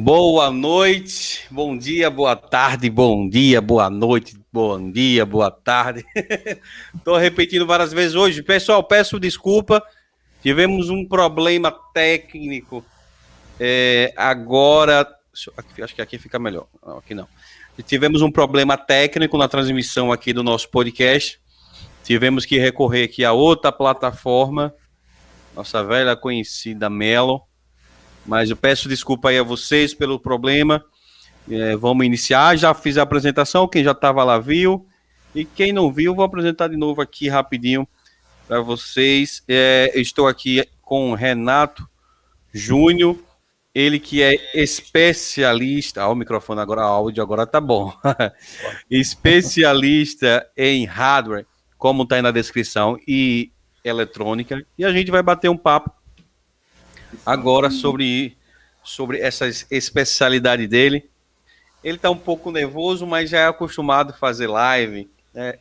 Boa noite, bom dia, boa tarde, bom dia, boa noite, bom dia, boa tarde. Estou repetindo várias vezes hoje. Pessoal, peço desculpa, tivemos um problema técnico. É, agora, acho que aqui fica melhor. Não, aqui não. Tivemos um problema técnico na transmissão aqui do nosso podcast. Tivemos que recorrer aqui a outra plataforma, nossa velha conhecida Melo mas eu peço desculpa aí a vocês pelo problema. É, vamos iniciar. Já fiz a apresentação, quem já estava lá viu. E quem não viu, vou apresentar de novo aqui rapidinho para vocês. É, estou aqui com o Renato Júnior, ele que é especialista. O microfone agora, o áudio agora tá bom. especialista em hardware, como está aí na descrição, e eletrônica. E a gente vai bater um papo agora sobre, sobre essa especialidade dele. Ele está um pouco nervoso, mas já é acostumado a fazer live. Né?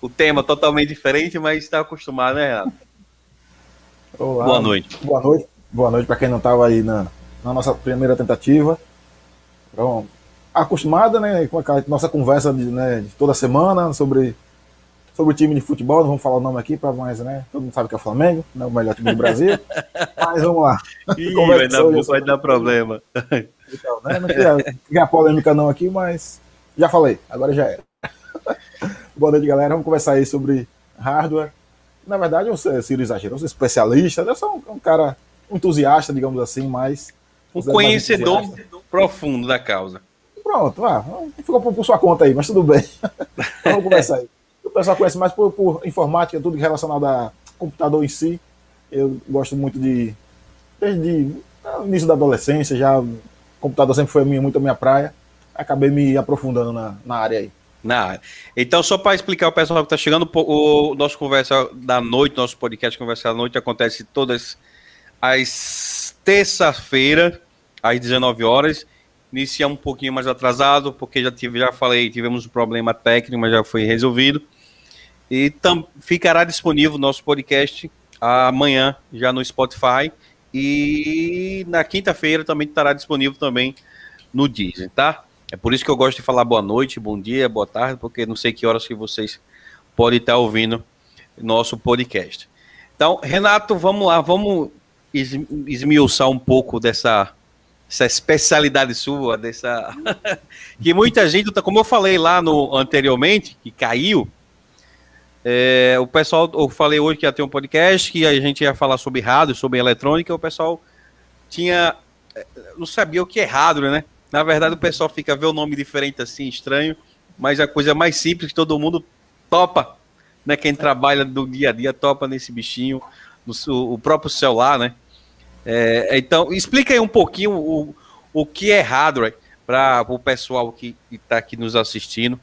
O tema totalmente diferente, mas está acostumado, né, Renato? Olá, boa noite. Boa noite. Boa noite para quem não estava aí na, na, nossa primeira tentativa. Então, acostumada né, com a nossa conversa de, né, de toda semana sobre sobre o time de futebol, não vamos falar o nome aqui, para mais, né? Todo mundo sabe que é o Flamengo, né, o melhor time do Brasil. mas vamos lá. Ih, vai, dar, vai dar problema. Então, né, não queria polêmica não aqui, mas já falei, agora já era. Boa noite, galera. Vamos conversar aí sobre hardware. Na verdade, eu sou Ciro exagero, eu sou especialista, eu sou um, um cara entusiasta, digamos assim, mas. Um conhecedor profundo da causa. Pronto, ah, ficou por, por sua conta aí, mas tudo bem. vamos conversar aí. O pessoal conhece mais por, por informática, tudo relacionado a computador em si. Eu gosto muito de. Desde o início da adolescência, já. Computador sempre foi minha, muito a minha praia. Acabei me aprofundando na, na área aí. Na área. Então, só para explicar ao pessoal que está chegando, o nosso conversa da noite, nosso podcast Conversa da Noite, acontece todas as terça-feira, às 19 horas. Inicia um pouquinho mais atrasado, porque já tive, já falei, tivemos um problema técnico, mas já foi resolvido. E tam, ficará disponível o nosso podcast amanhã, já no Spotify. E na quinta-feira também estará disponível também no Disney, tá? É por isso que eu gosto de falar boa noite, bom dia, boa tarde, porque não sei que horas que vocês podem estar ouvindo nosso podcast. Então, Renato, vamos lá, vamos esmiuçar um pouco dessa, essa especialidade sua, dessa que muita gente, como eu falei lá no anteriormente, que caiu, é, o pessoal, eu falei hoje que ia ter um podcast, que a gente ia falar sobre rádio, sobre eletrônica, o pessoal tinha. É, não sabia o que é rádio, né? Na verdade, o pessoal fica ver o nome diferente assim, estranho, mas a coisa mais simples que todo mundo topa, né? Quem trabalha do dia a dia topa nesse bichinho, no, o próprio celular, né? É, então, explica aí um pouquinho o, o que é hardware para o pessoal que está aqui nos assistindo.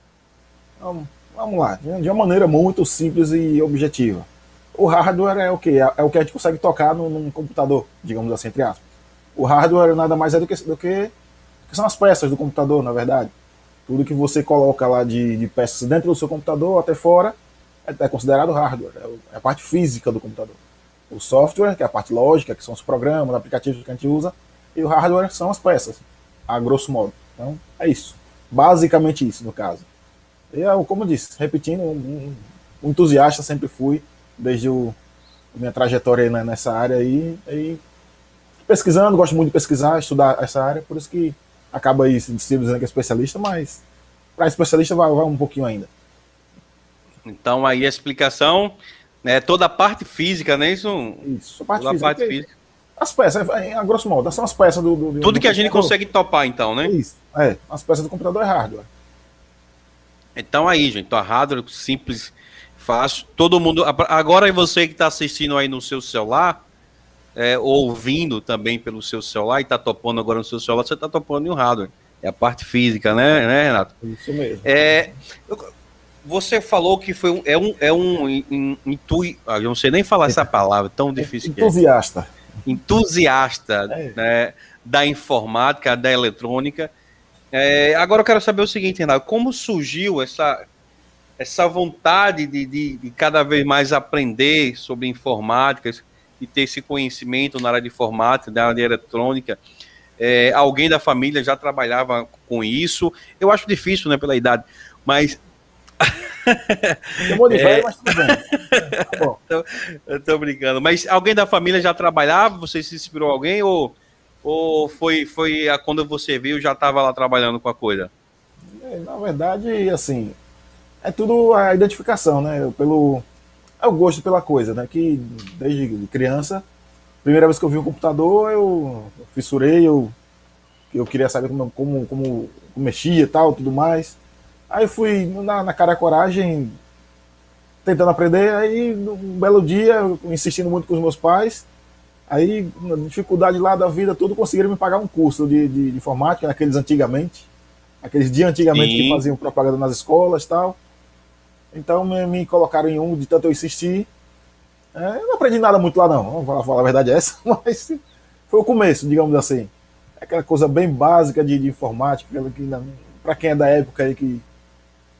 Vamos Vamos lá, de uma maneira muito simples e objetiva. O hardware é o que? É o que a gente consegue tocar num, num computador, digamos assim, entre aspas. O hardware nada mais é do que, do que, que são as peças do computador, na verdade. Tudo que você coloca lá de, de peças dentro do seu computador até fora é, é considerado hardware, é, é a parte física do computador. O software, que é a parte lógica, que são os programas, os aplicativos que a gente usa, e o hardware são as peças, a grosso modo. Então, é isso. Basicamente isso, no caso. Eu, como eu disse, repetindo, um, um entusiasta sempre fui, desde o, minha trajetória nessa área aí. E pesquisando, gosto muito de pesquisar, estudar essa área, por isso que acaba aí se dizendo que é especialista, mas para especialista vai, vai um pouquinho ainda. Então aí a explicação, né, toda a parte física, né? Isso, isso a parte, toda física, a parte física. As peças, a grosso modo, são as peças do. do Tudo do que a gente consegue topar, então, né? Isso, é. As peças do computador é hardware. Então aí, gente, então, hardware simples, fácil. Todo mundo. Agora você que está assistindo aí no seu celular, é, ouvindo também pelo seu celular e está topando agora no seu celular, você está topando em um hardware. É a parte física, né, né Renato? Isso mesmo. É, você falou que foi um, é um, é um intui, ah, eu não sei nem falar essa palavra, tão difícil. Entusiasta. É. Entusiasta é. Né, da informática, da eletrônica. É, agora eu quero saber o seguinte, Renato, como surgiu essa, essa vontade de, de, de, cada vez mais aprender sobre informática e ter esse conhecimento na área de informática, na área de eletrônica? é, alguém da família já trabalhava com isso. Eu acho difícil, né, pela idade, mas. Velho, é... mas tudo bem. Tá eu tô brincando. Mas alguém da família já trabalhava? Você se inspirou alguém? Ou, ou foi, foi a, quando você viu já estava lá trabalhando com a coisa? É, na verdade, assim, é tudo a identificação, né? Pelo, é o gosto pela coisa, né? Que desde criança primeira vez que eu vi um computador, eu fissurei, eu, eu queria saber como, como, como mexia e tal, tudo mais. Aí fui na, na cara coragem, tentando aprender, aí um belo dia, insistindo muito com os meus pais, aí na dificuldade lá da vida tudo conseguiram me pagar um curso de, de, de informática, aqueles antigamente, aqueles dias antigamente Sim. que faziam propaganda nas escolas e tal. Então me, me colocaram em um, de tanto eu insistir, é, eu não aprendi nada muito lá, não. Vamos falar, falar a verdade é essa, mas foi o começo, digamos assim. É aquela coisa bem básica de, de informática, que para quem é da época aí que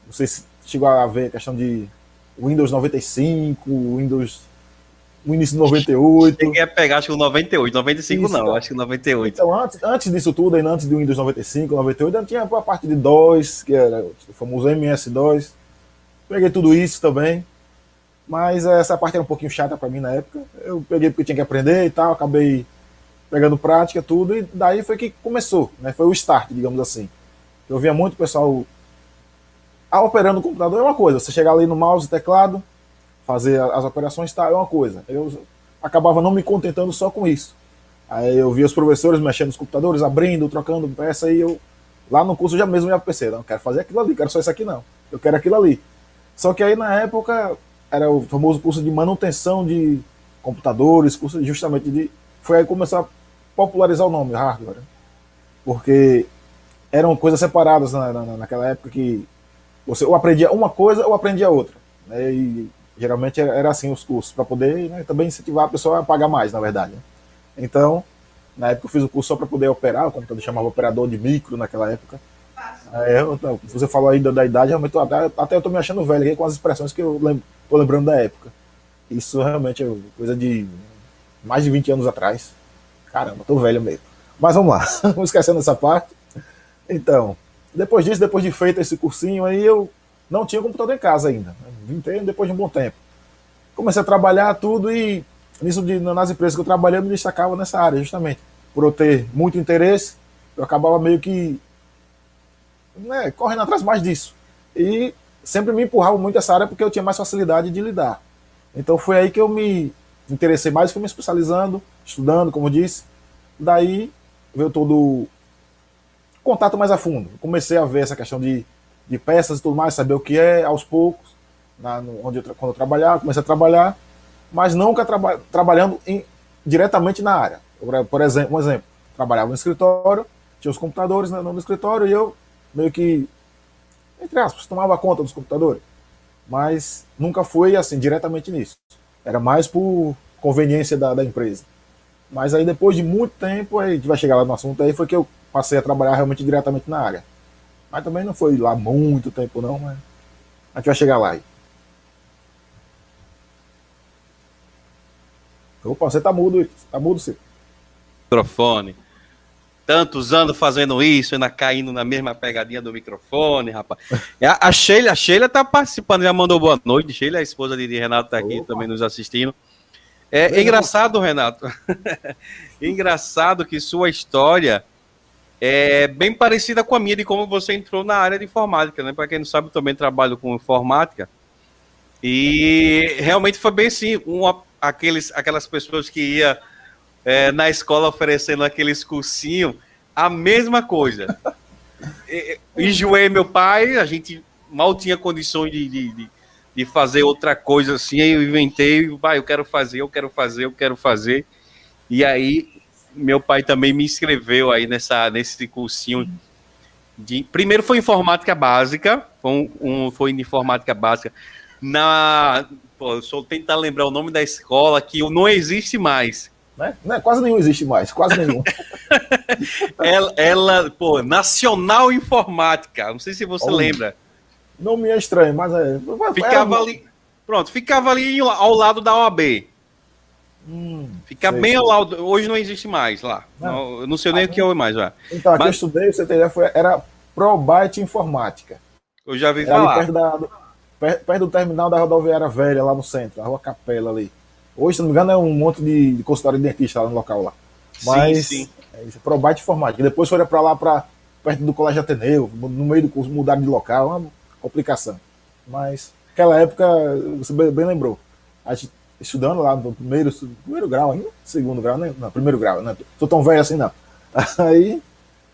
não sei se chegou a ver a questão de Windows 95, Windows o início de 98. Cheguei a pegar, acho que o 98, 95 Isso, não, acho que 98. Então, antes, antes disso tudo, ainda antes do Windows 95, 98, ainda tinha a parte de DOS, que era o famoso MS-DOS. Peguei tudo isso também. Mas essa parte era um pouquinho chata para mim na época. Eu peguei porque tinha que aprender e tal, acabei pegando prática, tudo, e daí foi que começou, né? Foi o start, digamos assim. Eu via muito pessoal ah, operando o computador é uma coisa, você chegar ali no mouse e teclado, fazer as operações tá, é uma coisa. Eu acabava não me contentando só com isso. Aí eu via os professores mexendo nos computadores, abrindo, trocando peça, e eu lá no curso já mesmo ia pensei, não quero fazer aquilo ali, quero só isso aqui não. Eu quero aquilo ali. Só que aí na época era o famoso curso de manutenção de computadores, curso justamente de. Foi aí que começou a popularizar o nome, hardware. Porque eram coisas separadas na, na, naquela época que você ou aprendia uma coisa ou aprendia outra. Né? E geralmente era assim os cursos, para poder né, também incentivar a pessoa a pagar mais, na verdade. Né? Então, na época eu fiz o curso só para poder operar, o computador chamava operador de micro naquela época. É, você falou aí da, da idade, realmente até, até eu tô me achando velho aqui com as expressões que eu lembro, tô lembrando da época. Isso realmente é coisa de mais de 20 anos atrás. Caramba, tô velho mesmo. Mas vamos lá, vamos esquecendo essa parte. Então, depois disso, depois de feito esse cursinho aí, eu não tinha computador em casa ainda. Ter depois de um bom tempo. Comecei a trabalhar tudo e nisso de, nas empresas que eu trabalhei, eu me destacava nessa área, justamente. Por eu ter muito interesse, eu acabava meio que né, correndo atrás mais disso. E sempre me empurrava muito essa área porque eu tinha mais facilidade de lidar. Então foi aí que eu me interessei mais, fui me especializando, estudando, como disse. Daí veio todo o contato mais a fundo. Comecei a ver essa questão de, de peças e tudo mais, saber o que é aos poucos, na, no, onde eu, quando eu trabalhava, comecei a trabalhar, mas nunca traba, trabalhando em, diretamente na área. Por, por exemplo, um exemplo, trabalhava no escritório, tinha os computadores né, no escritório e eu meio que, entre aspas, tomava conta dos computadores. Mas nunca foi assim, diretamente nisso. Era mais por conveniência da, da empresa. Mas aí depois de muito tempo, aí a gente vai chegar lá no assunto aí, foi que eu passei a trabalhar realmente diretamente na área. Mas também não foi lá muito tempo não, mas a gente vai chegar lá aí. Opa, você tá mudo, tá mudo, sim. Microfone tantos anos fazendo isso, ainda caindo na mesma pegadinha do microfone, rapaz. A, a Sheila, a Sheila tá participando, já mandou boa noite. Sheila, a esposa de Renato, tá aqui Opa. também nos assistindo. É, é engraçado, Renato. engraçado que sua história é bem parecida com a minha de como você entrou na área de informática, né? Para quem não sabe, eu também trabalho com informática. E realmente foi bem assim, uma, aqueles, aquelas pessoas que ia é, na escola oferecendo aqueles cursinhos, a mesma coisa. Enjoei meu pai, a gente mal tinha condições de, de, de, fazer outra coisa assim, aí eu inventei, pai, eu quero fazer, eu quero fazer, eu quero fazer. E aí meu pai também me inscreveu aí nessa, nesse cursinho de. Primeiro foi informática básica, foi, um, um foi informática básica. Na. Pô, só tentar lembrar o nome da escola que não existe mais né? né? Quase nenhum existe mais, quase nenhum. ela, ela, pô, Nacional Informática, não sei se você lembra. Não me é estranho, mas é. Ficava é, ali. Pronto, ficava ali ao lado da OAB. Hum, Fica sei, bem sei. ao lado. Hoje não existe mais lá. Não, eu não sei nem ah, o que é mais lá. Então, aqui Mas... eu estudei, você tem ideia, foi, era ProByte Informática. Eu já vi era falar. Perto, da, perto, perto, do terminal da rodoviária velha, lá no centro, a rua Capela ali. Hoje, se não me engano, é um monte de, de consultório de dentista lá no local lá. Mas sim, sim. É isso, ProByte Informática. Depois foi para lá, para perto do Colégio Ateneu, no meio do curso, mudaram de local, uma complicação. Mas, naquela época, você bem lembrou, a gente estudando lá no primeiro, primeiro grau ainda, segundo grau, né? Não, primeiro grau, né? Tô tão velho assim, não. Aí,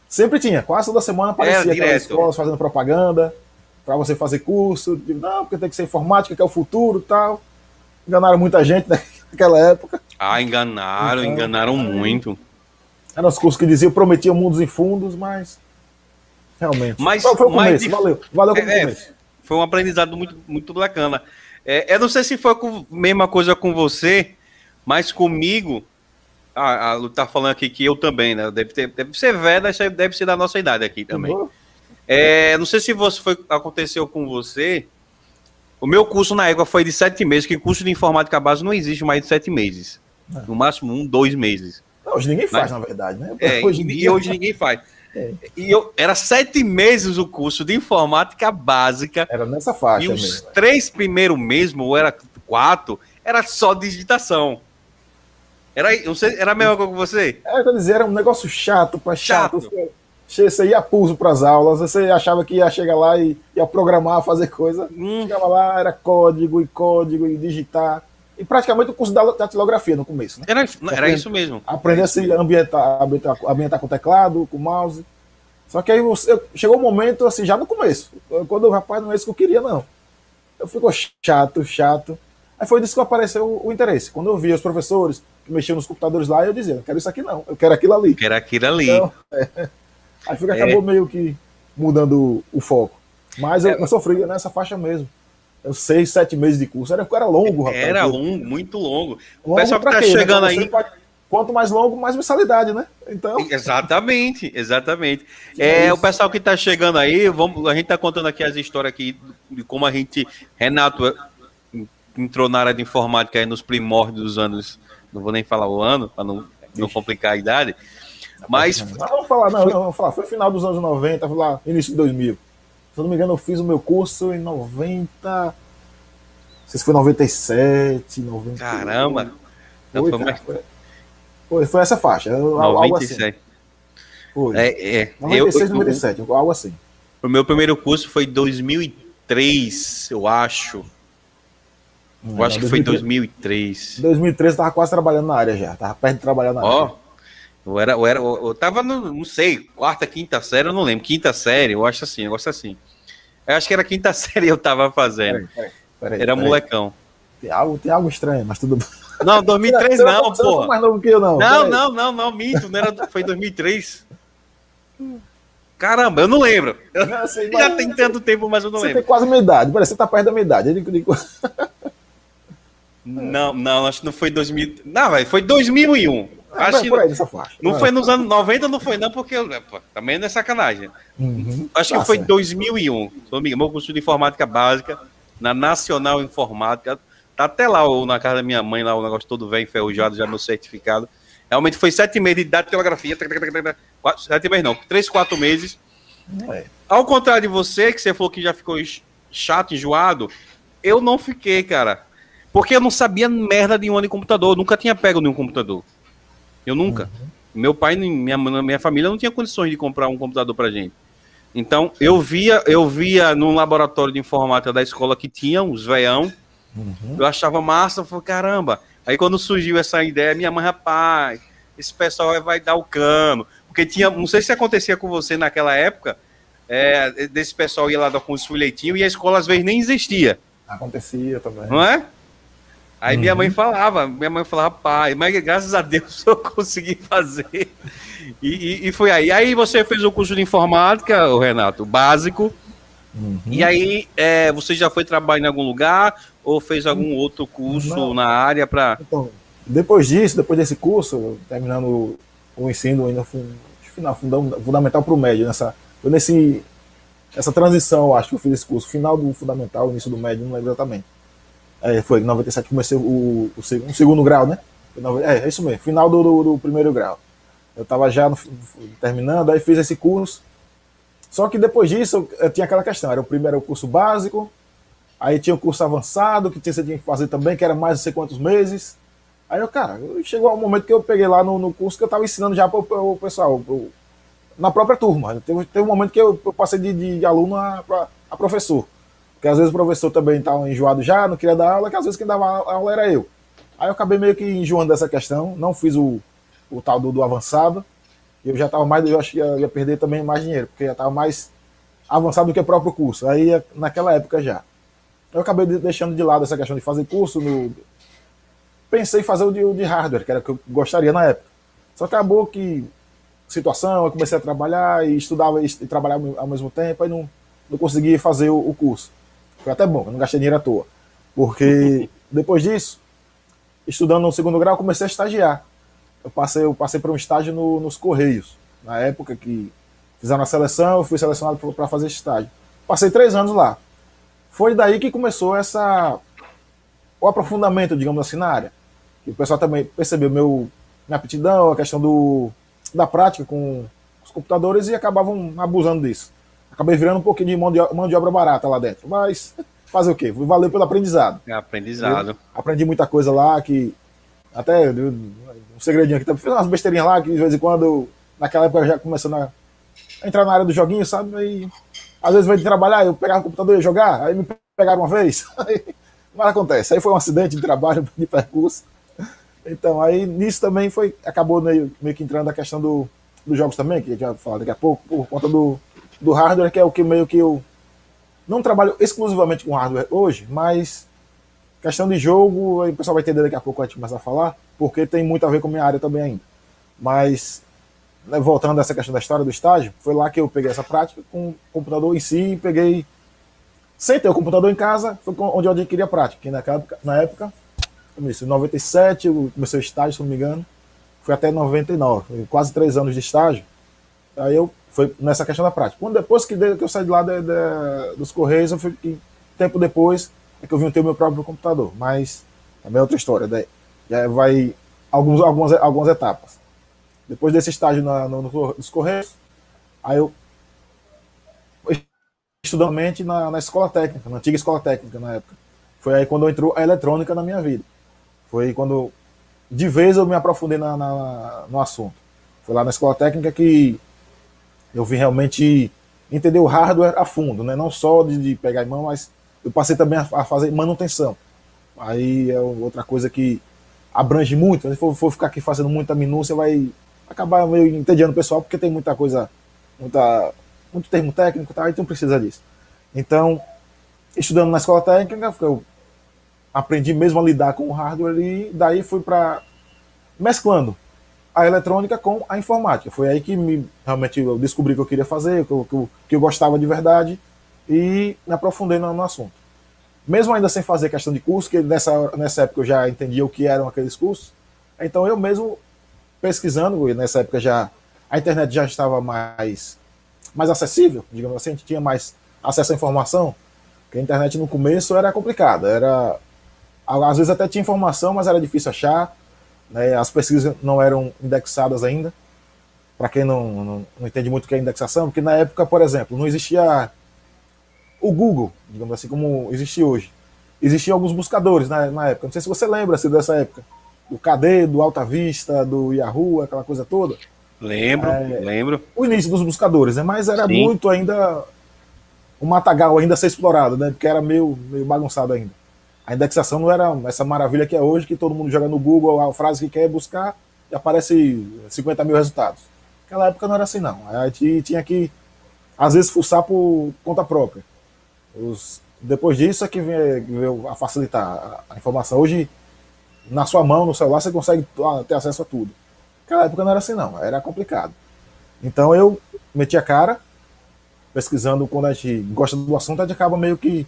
sempre tinha, quase toda semana aparecia é, aquelas escolas fazendo propaganda para você fazer curso, de, não, porque tem que ser informática, que é o futuro tal. Enganaram muita gente naquela época. Ah, enganaram, então, enganaram muito. Eram os cursos que diziam, prometiam mundos e fundos, mas realmente. Mas, foi o começo, valeu, valeu como é, começo. Foi um aprendizado muito, muito bacana. É, eu não sei se foi a mesma coisa com você, mas comigo. A, a tá falando aqui que eu também, né? Deve, ter, deve ser velho, deve ser da nossa idade aqui também. Uhum. É, não sei se você foi, aconteceu com você. O meu curso na época foi de sete meses, que curso de informática base não existe mais de sete meses. É. No máximo um, dois meses. hoje ninguém faz, Mas, na verdade, né? É, hoje e hoje ninguém faz. É. E eu, era sete meses o curso de informática básica. Era nessa faixa. E os mesmo. três primeiros mesmo, ou era quatro, era só digitação. Era, sei, era a mesma coisa com você? É, quer dizer, era um negócio chato para chato. chato. Você ia pulso para as aulas, você achava que ia chegar lá e ia programar, fazer coisa. Hum. Chegava lá, era código e código e digitar. E praticamente o curso da datilografia no começo. Né? Era, era isso mesmo. Aprender a se ambientar, ambientar, ambientar com teclado, com mouse. Só que aí você, chegou um momento, assim, já no começo. Quando o rapaz não é isso que eu queria, não. Eu ficou chato, chato. Aí foi disso que apareceu o, o interesse. Quando eu via os professores que mexiam nos computadores lá, eu dizia, não quero isso aqui não, eu quero aquilo ali. Eu quero aquilo ali. Então, é, aí foi, acabou é. meio que mudando o foco. Mas eu, é. eu sofri nessa faixa mesmo seis, sete meses de curso. Era, era longo, rapaz. Era longo, muito longo. O pessoal que tá quê, né? chegando aí. Quanto mais longo, mais mensalidade, né? Então. Exatamente, exatamente. É, é o pessoal que tá chegando aí, vamos, a gente tá contando aqui as histórias aqui de como a gente. Renato entrou na área de informática aí nos primórdios dos anos. Não vou nem falar o ano, para não, não complicar a idade. Mas. Não, vamos falar, não, não, vamos falar. Foi final dos anos 90, foi lá, início de 2000. Se eu não me engano, eu fiz o meu curso em 90. Não sei se foi 97, 90. Caramba! Foi, foi, mais... foi, foi, essa faixa. 97. Assim. Foi. É, é. 96, eu, 97, eu, algo assim. O meu primeiro curso foi 2003, eu acho. Eu acho que 2003. foi 2003. 2003 eu tava quase trabalhando na área já. Tava perto de trabalhar na oh, área. Eu era, eu era, eu tava no, não sei, quarta, quinta série, eu não lembro, quinta série, eu acho assim, negócio assim. Eu acho que era quinta série eu tava fazendo. Peraí, peraí, peraí, era molecão. Tem algo, tem algo estranho, mas tudo bem. Não, 2003 não, não, pô. Não mais novo que eu, não. Não, não, não, não, minto, não era, foi 2003. Caramba, eu não lembro. Eu, não, sei, já tem tanto tempo, mas eu não você lembro. Você tem quase a minha idade, parece que você tá perto da minha idade. Eu. Não, não, acho que não foi 2000. Não, vai, foi 2001. Ah, acho que não, não foi nos anos 90, não foi não, porque pô, também não é sacanagem. Uhum, acho tá que foi certo. 2001. Meu curso de informática básica na Nacional Informática. Tá até lá na casa da minha mãe, lá o negócio todo velho, enferrujado, já meu certificado. Realmente foi sete meses de datilografia. Sete meses não, três, quatro meses. É. Ao contrário de você, que você falou que já ficou chato, enjoado, eu não fiquei, cara. Porque eu não sabia merda de um de computador, nunca tinha pego nenhum computador. Eu nunca. Uhum. Meu pai, minha, minha família não tinha condições de comprar um computador pra gente. Então, eu via, eu via num laboratório de informática da escola que tinha uns veião. Uhum. Eu achava massa, eu falei, caramba. Aí quando surgiu essa ideia, minha mãe, rapaz, esse pessoal vai dar o cano. Porque tinha, não sei se acontecia com você naquela época, é, desse pessoal ia lá dar com os folhetinhos e a escola às vezes nem existia. Acontecia também. Não é? Aí minha mãe uhum. falava, minha mãe falava, pai, mas graças a Deus eu consegui fazer. E, e, e foi aí. Aí você fez o curso de informática, o Renato, básico. Uhum. E aí é, você já foi trabalhar em algum lugar ou fez algum outro curso Não. na área para? Então, depois disso, depois desse curso, terminando o ensino ainda final fundamental para o médio, nessa, foi nesse essa transição, acho que eu fiz esse curso, final do fundamental, início do médio, não lembro exatamente. É, foi em 97 comecei o, o, o, segundo grau, né? É, é isso mesmo, final do, do, do primeiro grau. Eu estava já no, terminando, aí fiz esse curso. Só que depois disso, eu, eu tinha aquela questão: era o primeiro curso básico, aí tinha o curso avançado, que tinha, você tinha que fazer também, que era mais não sei quantos meses. Aí eu, cara, chegou um momento que eu peguei lá no, no curso que eu estava ensinando já para o pessoal, pro, na própria turma. Teve, teve um momento que eu, eu passei de, de, de aluno a, a, professor. Porque às vezes o professor também estava enjoado já, não queria dar aula, que às vezes quem dava aula era eu. Aí eu acabei meio que enjoando dessa questão, não fiz o, o tal do, do avançado. Eu já estava mais, eu acho que ia, ia, perder também mais dinheiro, porque já estava mais avançado do que o próprio curso. Aí naquela época já. Eu acabei deixando de lado essa questão de fazer curso. No... Pensei em fazer o de, o de hardware, que era o que eu gostaria na época. Só acabou que situação, eu comecei a trabalhar e estudava e, trabalhava ao mesmo tempo, aí não, não consegui fazer o, o curso. Foi até bom, eu não gastei dinheiro à toa. Porque depois disso, estudando no segundo grau, comecei a estagiar. Eu passei, eu passei por um estágio no, nos Correios, na época que fizeram a seleção, eu fui selecionado para fazer estágio. Passei três anos lá. Foi daí que começou essa o aprofundamento, digamos assim, na área. E o pessoal também percebeu meu, minha aptidão, a questão do, da prática com os computadores e acabavam abusando disso. Acabei virando um pouquinho de mão de, mão de obra barata lá dentro. Mas fazer o quê? Valeu pelo aprendizado. É aprendizado. Eu aprendi muita coisa lá que. Até um segredinho aqui, fiz umas besteirinhas lá que de vez em quando, naquela época já começando a entrar na área do joguinho, sabe? Aí, às vezes, de trabalhar, eu pegava o computador e ia jogar, aí me pegaram uma vez. mas acontece. Aí foi um acidente de trabalho, de percurso. Então, aí nisso também foi. Acabou meio, meio que entrando a questão do, dos jogos também, que a gente vai falar daqui a pouco, por conta do, do hardware, que é o que meio que eu não trabalho exclusivamente com hardware hoje, mas questão de jogo, o pessoal vai entender daqui a pouco a gente começar a falar, porque tem muito a ver com minha área também ainda. Mas, né, voltando a essa questão da história do estágio, foi lá que eu peguei essa prática com o computador em si, peguei. Sem ter o computador em casa, foi onde eu adquiri a prática, que naquela época, na época, em 97, eu comecei o estágio, se não me engano, foi até 99, quase três anos de estágio. Aí eu foi nessa questão da prática. Quando depois que, eu saí de lá de, de, dos Correios, eu fui, tempo depois é que eu vim ter o meu próprio computador. Mas também é outra história. Daí, já vai alguns, algumas, algumas etapas. Depois desse estágio na, no, nos Correios, aí eu estudando na, na escola técnica, na antiga escola técnica na época. Foi aí quando entrou a eletrônica na minha vida. Foi quando de vez eu me aprofundei na, na, no assunto. Foi lá na escola técnica que eu vim realmente entender o hardware a fundo, né? não só de, de pegar em mão, mas eu passei também a, a, fazer manutenção. Aí é outra coisa que abrange muito. Se for, for ficar aqui fazendo muita minúcia, vai acabar meio entediando o pessoal, porque tem muita coisa, muita, muito termo técnico, tá? então precisa disso. Então, estudando na escola técnica, eu aprendi mesmo a lidar com o hardware e daí fui para mesclando a eletrônica com a informática. Foi aí que me, realmente eu descobri que eu queria fazer, o que, eu, que eu gostava de verdade e me aprofundei no, no, assunto. Mesmo ainda sem fazer questão de curso, que nessa, nessa época eu já entendia o que eram aqueles cursos, então eu mesmo pesquisando, e nessa época já a internet já estava mais, mais acessível, digamos assim, a gente tinha mais acesso à informação, porque a internet no começo era complicada, era às vezes até tinha informação, mas era difícil achar, né? As pesquisas não eram indexadas ainda. Para quem não, não, não, entende muito o que é indexação, porque na época, por exemplo, não existia o Google, digamos assim, como existe hoje. Existiam alguns buscadores na, na época. Não sei se você lembra assim, dessa época. Do KD, do Alta Vista, do Yahoo, aquela coisa toda. Lembro, é, lembro. O início dos buscadores, né? Mas era Sim. muito ainda. O matagal ainda a ser explorado, né? Porque era meio, meio bagunçado ainda. A indexação não era essa maravilha que é hoje, que todo mundo joga no Google a frase que quer buscar e aparece 50 mil resultados. Naquela época não era assim, não. A gente tinha que, às vezes, fuçar por conta própria. Os, depois disso é que veio a facilitar a, informação. Hoje, na sua mão, no celular, você consegue ter acesso a tudo. Naquela época não era assim, não. Era complicado. Então eu meti a cara, pesquisando quando a gente gosta do assunto, a gente acaba meio que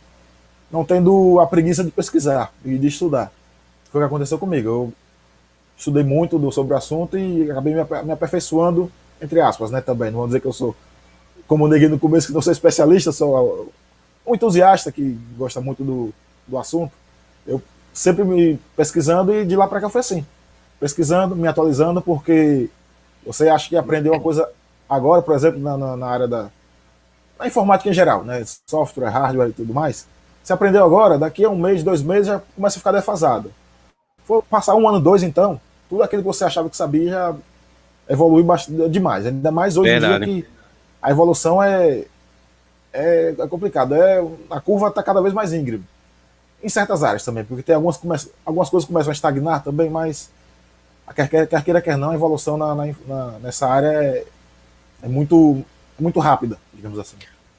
não tendo a preguiça de pesquisar e de estudar. Foi o que aconteceu comigo. Eu estudei muito do, sobre o assunto e acabei me, aperfeiçoando, entre aspas, né, também. Não vou dizer que eu sou, como neguei no começo, que não sou especialista, sou um entusiasta que gosta muito do, do assunto. Eu sempre me pesquisando e de lá para cá foi assim. pesquisando, me atualizando, porque você acha que aprendeu uma coisa agora, por exemplo, na, na, na área da na informática em geral, né? Software, hardware e tudo mais. Você aprendeu agora, daqui a um mês, dois meses, já começa a ficar defasado. For passar um ano, dois, então, tudo aquilo que você achava que sabia já evolui bastante, demais. Ainda mais hoje Verdade. em dia que a evolução é, é, é complicada. É, a curva está cada vez mais íngreme. Em certas áreas também, porque tem algumas, come, algumas coisas começam a estagnar também, mas quer, quer, quer queira, quer não, a evolução na, na, na, nessa área é, é muito, muito rápida, digamos assim.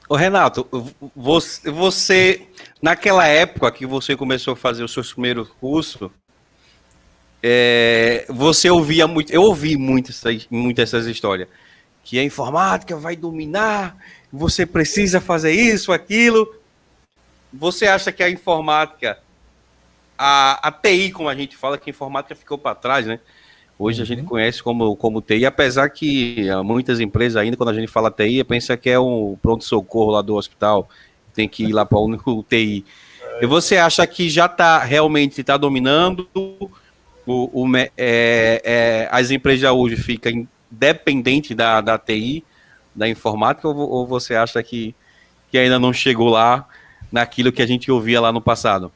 Ô Renato, você, você, naquela época que você começou a fazer o seu primeiro curso, é, você ouvia muito, eu ouvi muito, muito essas histórias, que a informática vai dominar, você precisa fazer isso, aquilo. Você acha que a informática, a, a TI, como a gente fala, que a informática ficou para trás, né? Hoje uhum. a gente uhum. conhece como, como TI, apesar que muitas empresas ainda, quando a gente fala TI, pensa que é um pronto-socorro lá do hospital, tem que ir lá para o TI. E você acha que já está realmente está dominando? O, o é, é, as empresas hoje ficam dependentes da, da TI, da informática, ou, ou você acha que, que ainda não chegou lá naquilo que a gente ouvia lá no passado?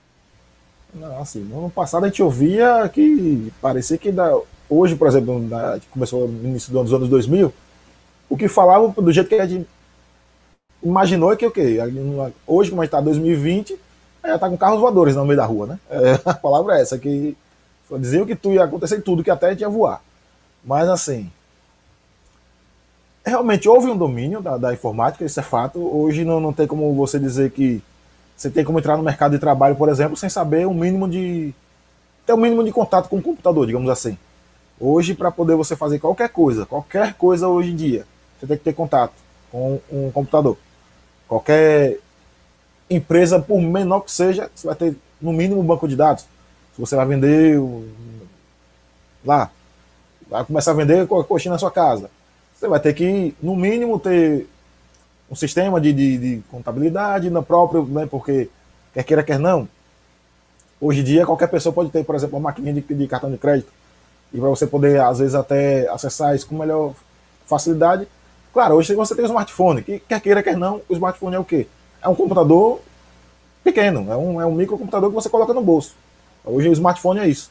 Não, assim, no passado a gente ouvia que parecia que da, hoje, por exemplo, na, começou no início dos anos 2000, o que falavam do jeito que a gente imaginou é que o? Hoje, como a gente está em 2020, já está com carros voadores no meio da rua, né? É, a palavra é essa, que diziam que tu ia acontecer tudo, que até a gente ia voar. Mas assim, realmente houve um domínio da, da informática, isso é fato. Hoje não, não tem como você dizer que você tem como entrar no mercado de trabalho, por exemplo, sem saber o mínimo de. ter o mínimo de contato com o computador, digamos assim. Hoje, para poder você fazer qualquer coisa, qualquer coisa hoje em dia, você tem que ter contato com um computador. Qualquer empresa, por menor que seja, você vai ter no mínimo um banco de dados. Se você vai vender lá, vai começar a vender coxinha na sua casa, você vai ter que, no mínimo, ter um sistema de, de, de contabilidade no próprio, né, porque quer queira, quer não, hoje em dia qualquer pessoa pode ter, por exemplo, uma maquininha de, de cartão de crédito e para você poder, às vezes, até acessar isso com melhor facilidade. Claro, hoje você tem o smartphone, que quer queira, quer não, o smartphone é o quê? É um computador pequeno, é um, é um microcomputador que você coloca no bolso. Hoje o smartphone é isso.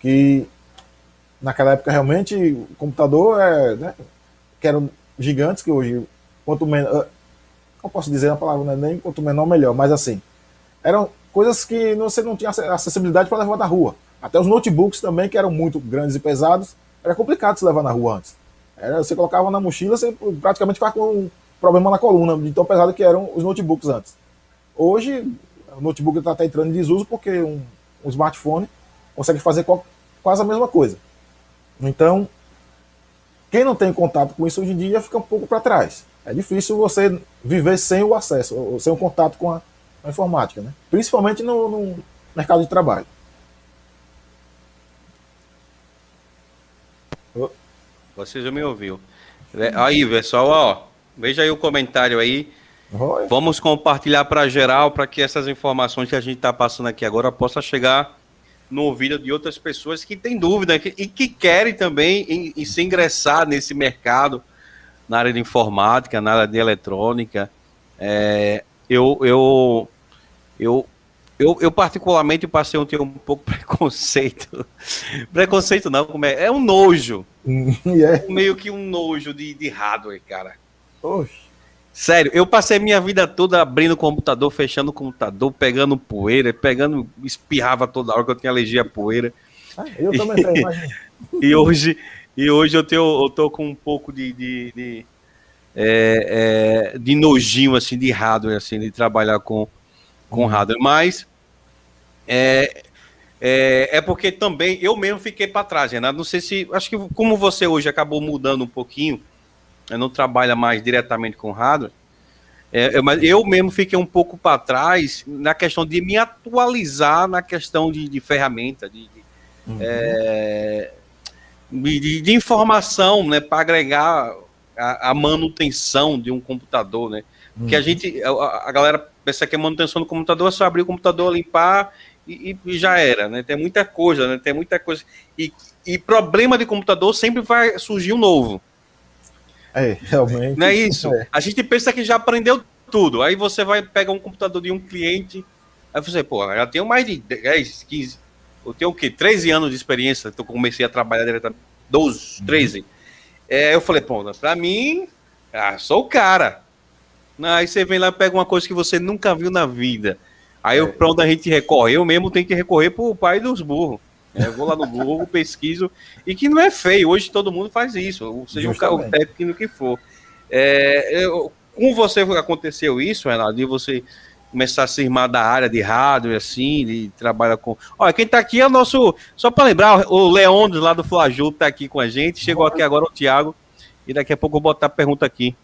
Que naquela época realmente o computador é, né, que eram gigantes, que hoje, quanto menor. Não posso dizer a palavra, né, nem quanto menor, melhor, mas assim, eram coisas que você não tinha acessibilidade para levar da rua. Até os notebooks também, que eram muito grandes e pesados, era complicado se levar na rua antes. Era, você colocava na mochila, você praticamente ficava com um problema na coluna, de tão pesado que eram os notebooks antes. Hoje, o notebook está até entrando em desuso porque um, um smartphone consegue fazer quase a mesma coisa. Então, quem não tem contato com isso hoje em dia fica um pouco para trás. É difícil você viver sem o acesso, sem o contato com a, a informática, né? principalmente no, no mercado de trabalho. Você já me ouviu. É, aí, pessoal, ó, veja aí o comentário aí. Vamos compartilhar para geral para que essas informações que a gente está passando aqui agora possa chegar no ouvido de outras pessoas que têm dúvida que, e que querem também em, em se ingressar nesse mercado na área de informática, na área de eletrônica. É, eu, eu, eu eu, eu particularmente passei um, um pouco preconceito. preconceito não, como é? É um nojo. yeah. Meio que um nojo de, de hardware, cara. Oxe. Sério, eu passei minha vida toda abrindo o computador, fechando o computador, pegando poeira, pegando, espirrava toda hora que eu tinha alergia à poeira. Ah, eu também tenho, imagina. e hoje, e hoje eu, tenho, eu tô com um pouco de, de, de, é, é, de nojinho, assim, de hardware, assim, de trabalhar com, com hardware, mas é, é, é, porque também eu mesmo fiquei para trás, Renato. Não sei se. Acho que como você hoje acabou mudando um pouquinho, não trabalha mais diretamente com hardware, é, mas eu mesmo fiquei um pouco para trás na questão de me atualizar na questão de, de ferramenta, de, de, uhum. é, de, de informação, né, para agregar a, a, manutenção de um computador, né? Porque a uhum. gente, a, a, galera pensa que a manutenção do computador é só abrir o computador, limpar e, e, já era, né? Tem muita coisa, né? Tem muita coisa. E e problema de computador sempre vai surgir um novo. É, realmente. Não é isso? É. A gente pensa que já aprendeu tudo. Aí você vai pegar um computador de um cliente. Aí você, pô, já tenho mais de 10, 15. Eu tenho o quê? 13 anos de experiência. Então comecei a trabalhar diretamente. 12, 13. Uhum. É, eu falei, pô, pra mim, ah, sou o cara. Aí você vem lá e pega uma coisa que você nunca viu na vida. Aí é. pra onde a gente recorre? Eu mesmo tenho que recorrer pro pai dos burros. É, eu vou lá no Google, pesquiso, e que não é feio, hoje todo mundo faz isso, seja Justamente. o técnico que for. É, eu, com você aconteceu isso, Renato, de você começar a se irmar da área de rádio, assim, de trabalhar com. Olha, quem tá aqui é o nosso. Só para lembrar, o Leandro lá do Flaju tá aqui com a gente. Chegou aqui agora o Thiago. E daqui a pouco eu vou botar a pergunta aqui.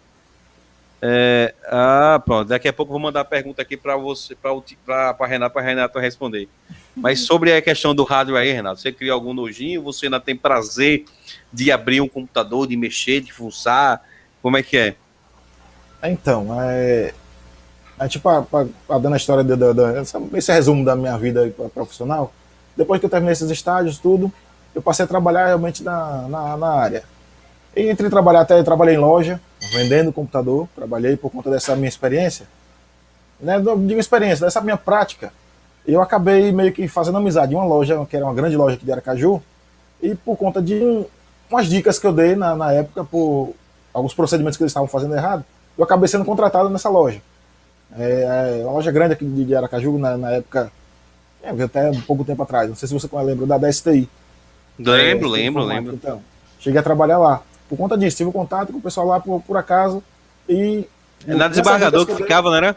É, ah, pronto. Daqui a pouco eu vou mandar a pergunta aqui para você, para Renato, para Renato responder. Mas sobre a questão do rádio aí, Renato, você criou algum nojinho? Você ainda tem prazer de abrir um computador, de mexer, de fuçar? Como é que é? Então, é, é tipo, a, a, a, dando a história de, de, de, esse resumo da minha vida profissional. Depois que eu terminei esses estágios, tudo, eu passei a trabalhar realmente na, na, na área. E entre trabalhar até trabalhei em loja, vendendo computador, trabalhei por conta dessa minha experiência, né, de uma experiência, dessa minha prática. Eu acabei meio que fazendo amizade em uma loja, que era uma grande loja aqui de Aracaju, e por conta de um, umas dicas que eu dei na, na época, por alguns procedimentos que eles estavam fazendo errado, eu acabei sendo contratado nessa loja. É, é uma loja grande aqui de Aracaju, na, na época, é, até um pouco tempo atrás, não sei se você lembra da DSTI. Lembro, é, lembro, lembro. Então, cheguei a trabalhar lá. Por conta disso, tive contato com o pessoal lá por, por acaso e... É na desembargador que, que ficava, não era?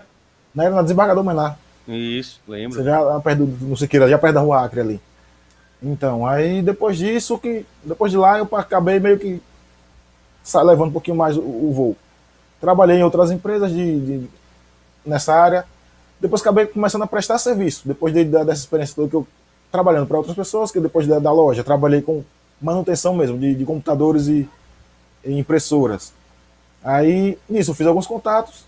Não era na desembargador lá. Isso, lembro. Você já perto do, no Siqueira, já perto da rua Acre ali. Então, aí depois disso, que depois de lá eu acabei meio que levando um pouquinho mais o, o voo. Trabalhei em outras empresas de, de, nessa área. Depois acabei começando a prestar serviço. Depois de, dessa experiência toda que eu trabalhando para outras pessoas, que depois da, da, loja trabalhei com manutenção mesmo de, de computadores e, e impressoras. Aí nisso eu fiz alguns contatos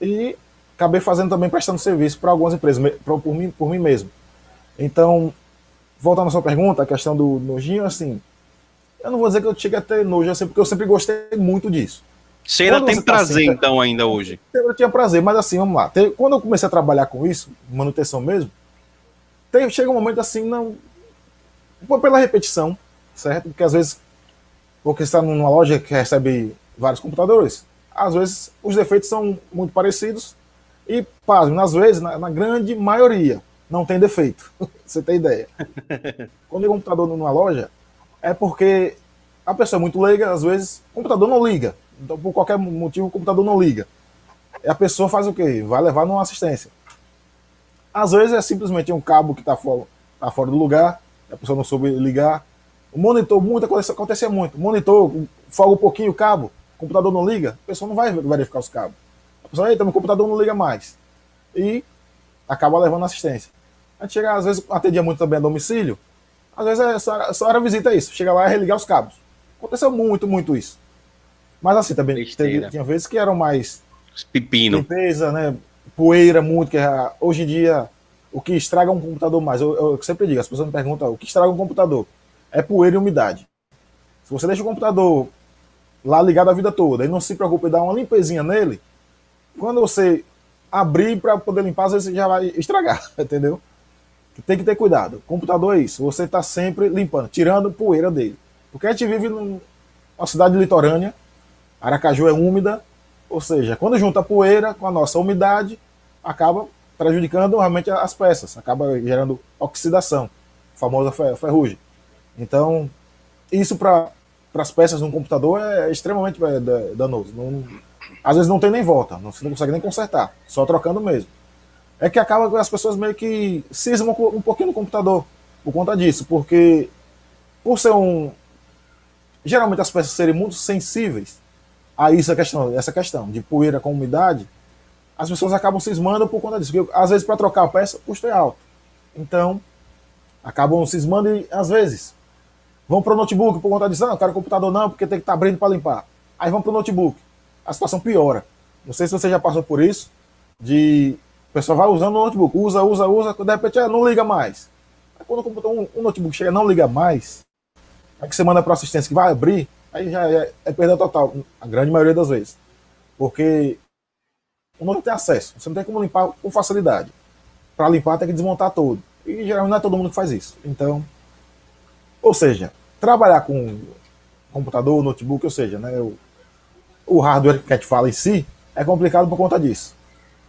e acabei fazendo também prestando serviço para algumas empresas, pra, por, mim, por mim mesmo. Então, voltando à sua pergunta, a questão do nojinho, assim, eu não vou dizer que eu cheguei a ter nojo, assim, porque eu sempre gostei muito disso. Você ainda tem você prazer, tá assim, então, ainda hoje? Eu tinha prazer, mas assim, vamos lá. Quando eu comecei a trabalhar com isso, manutenção mesmo, chega um momento assim, não. Pela repetição, certo? Porque às vezes, porque você está numa loja que recebe vários computadores, às vezes os defeitos são muito parecidos e, pasme, às vezes, na, na, grande maioria, não tem defeito. Você tem ideia. Quando um computador numa loja, é porque a pessoa é muito leiga, às vezes o computador não liga. Então, por qualquer motivo, o computador não liga. E a pessoa faz o quê? Vai levar numa assistência. Às vezes é simplesmente um cabo que está fora, tá fora do lugar, a pessoa não soube ligar. O monitor, muito, acontecia muito. O monitor, folga um pouquinho o cabo, o computador não liga, a pessoa não vai verificar os cabos. A pessoa, eita, meu computador não liga mais. E acaba levando assistência. A gente chega, às vezes, atendia muito também a domicílio. Às vezes é só, só era visita isso. Chega lá e religar os cabos. Aconteceu muito, muito isso. Mas assim, também teve, tinha vezes que eram mais. Pepino. Limpeza, né? Poeira muito, que é, hoje em dia o que estraga um computador mais, eu, eu, sempre digo, as pessoas me perguntam o que estraga um computador? É poeira e umidade. Se você deixa o computador lá ligado a vida toda e não se preocupa em dar uma limpezinha nele, quando você abrir para poder limpar, às vezes já vai estragar, entendeu? Tem que ter cuidado. Computador é isso, você está sempre limpando, tirando poeira dele. Porque a gente vive numa cidade litorânea, Aracaju é úmida, ou seja, quando junta a poeira com a nossa umidade, acaba prejudicando realmente as peças, acaba gerando oxidação, famosa ferrugem. Então, isso para as peças de um computador é extremamente danoso. Não, às vezes não tem nem volta, você não consegue nem consertar, só trocando mesmo. É que acaba as pessoas meio que cismam um pouquinho no computador por conta disso, porque por ser um. Geralmente as peças serem muito sensíveis a isso, a questão, essa questão de poeira com umidade, as pessoas acabam cismando por conta disso. Porque, às vezes, para trocar a peça, o custo é alto. Então, acabam cismando e, às vezes, vão para o notebook por conta disso. Não, quero computador não, porque tem que estar tá abrindo para limpar. Aí vão para o notebook a situação piora. Não sei se você já passou por isso, de o pessoal vai usando o notebook, usa, usa, usa, de repente ah, não liga mais. Aí quando o, um, notebook chega não liga mais, Aí que você manda para assistência que vai abrir, aí já é, é perda total, a grande maioria das vezes. Porque o não tem acesso, você não tem como limpar com facilidade. Para limpar tem que desmontar todo. E geralmente não é todo mundo que faz isso. Então, ou seja, trabalhar com computador, notebook, ou seja, né, o, o hardware que a gente fala em si, é complicado por conta disso.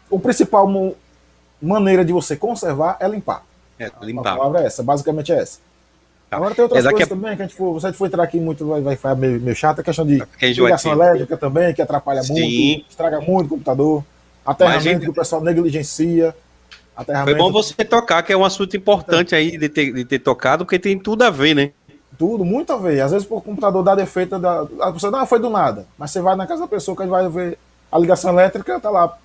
O principal maneira de você conservar é limpar. É, limpar. A palavra é essa, basicamente é essa. Tá. Agora tem outras é, coisas também que a gente for, se a gente for entrar aqui muito, vai, vai ficar meio, meio chato, a questão de ligação elétrica também, que atrapalha Sim. muito, estraga muito o computador, aterramento gente... que o pessoal negligencia. Foi bom você tocar, que é um assunto importante aí de ter, de ter tocado, porque tem tudo a ver, né? Tudo, muito a ver. Às vezes o computador dá defeito, da, a pessoa não foi do nada, mas você vai na casa da pessoa que vai ver a ligação elétrica, tá lá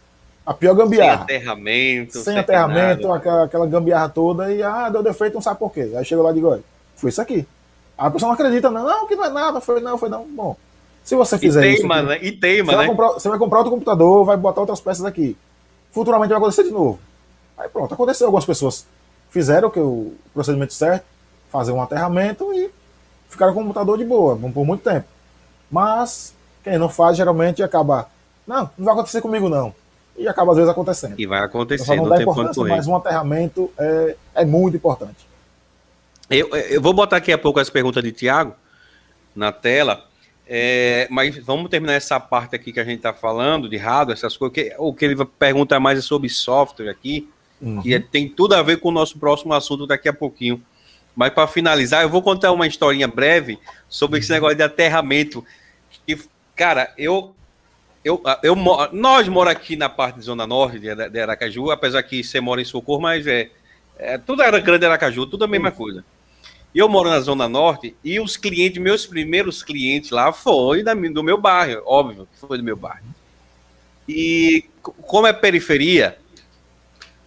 a pior gambiarra. Sem aterramento. Sem, sem aterramento, aquela, aquela, gambiarra toda, e ah, deu defeito, não sabe por quê. Aí chega lá e digo, olha, foi isso aqui. A pessoa não acredita, não, não, que não é nada, foi não, foi não. Bom, se você fizer e teima, isso. Né? E teima, você né? Vai comprar, você vai comprar outro computador, vai botar outras peças aqui. Futuramente vai acontecer de novo. Aí pronto, aconteceu. Algumas pessoas fizeram que o procedimento certo, fazer um aterramento e ficaram com o computador de boa, por muito tempo. Mas quem não faz geralmente acaba. Não, não vai acontecer comigo, não e acaba às vezes acontecendo. E vai acontecer. Então, não dá importância, mas um aterramento é, é muito importante. Eu, eu vou botar aqui a pouco as perguntas de Tiago na tela, é, mas vamos terminar essa parte aqui que a gente está falando de hardware, essas coisas. Que, o que ele pergunta mais é sobre software aqui, uhum. que é, tem tudo a ver com o nosso próximo assunto daqui a pouquinho. Mas para finalizar, eu vou contar uma historinha breve sobre esse uhum. negócio de aterramento. Que, cara, eu eu, eu, nós moramos aqui na parte de Zona Norte de, de Aracaju, apesar que você mora em Socorro, mas é, é tudo era grande Aracaju, tudo a mesma Isso. coisa. E eu moro na Zona Norte e os clientes, meus primeiros clientes lá, foi da, do meu bairro, óbvio que foi do meu bairro. E como é periferia,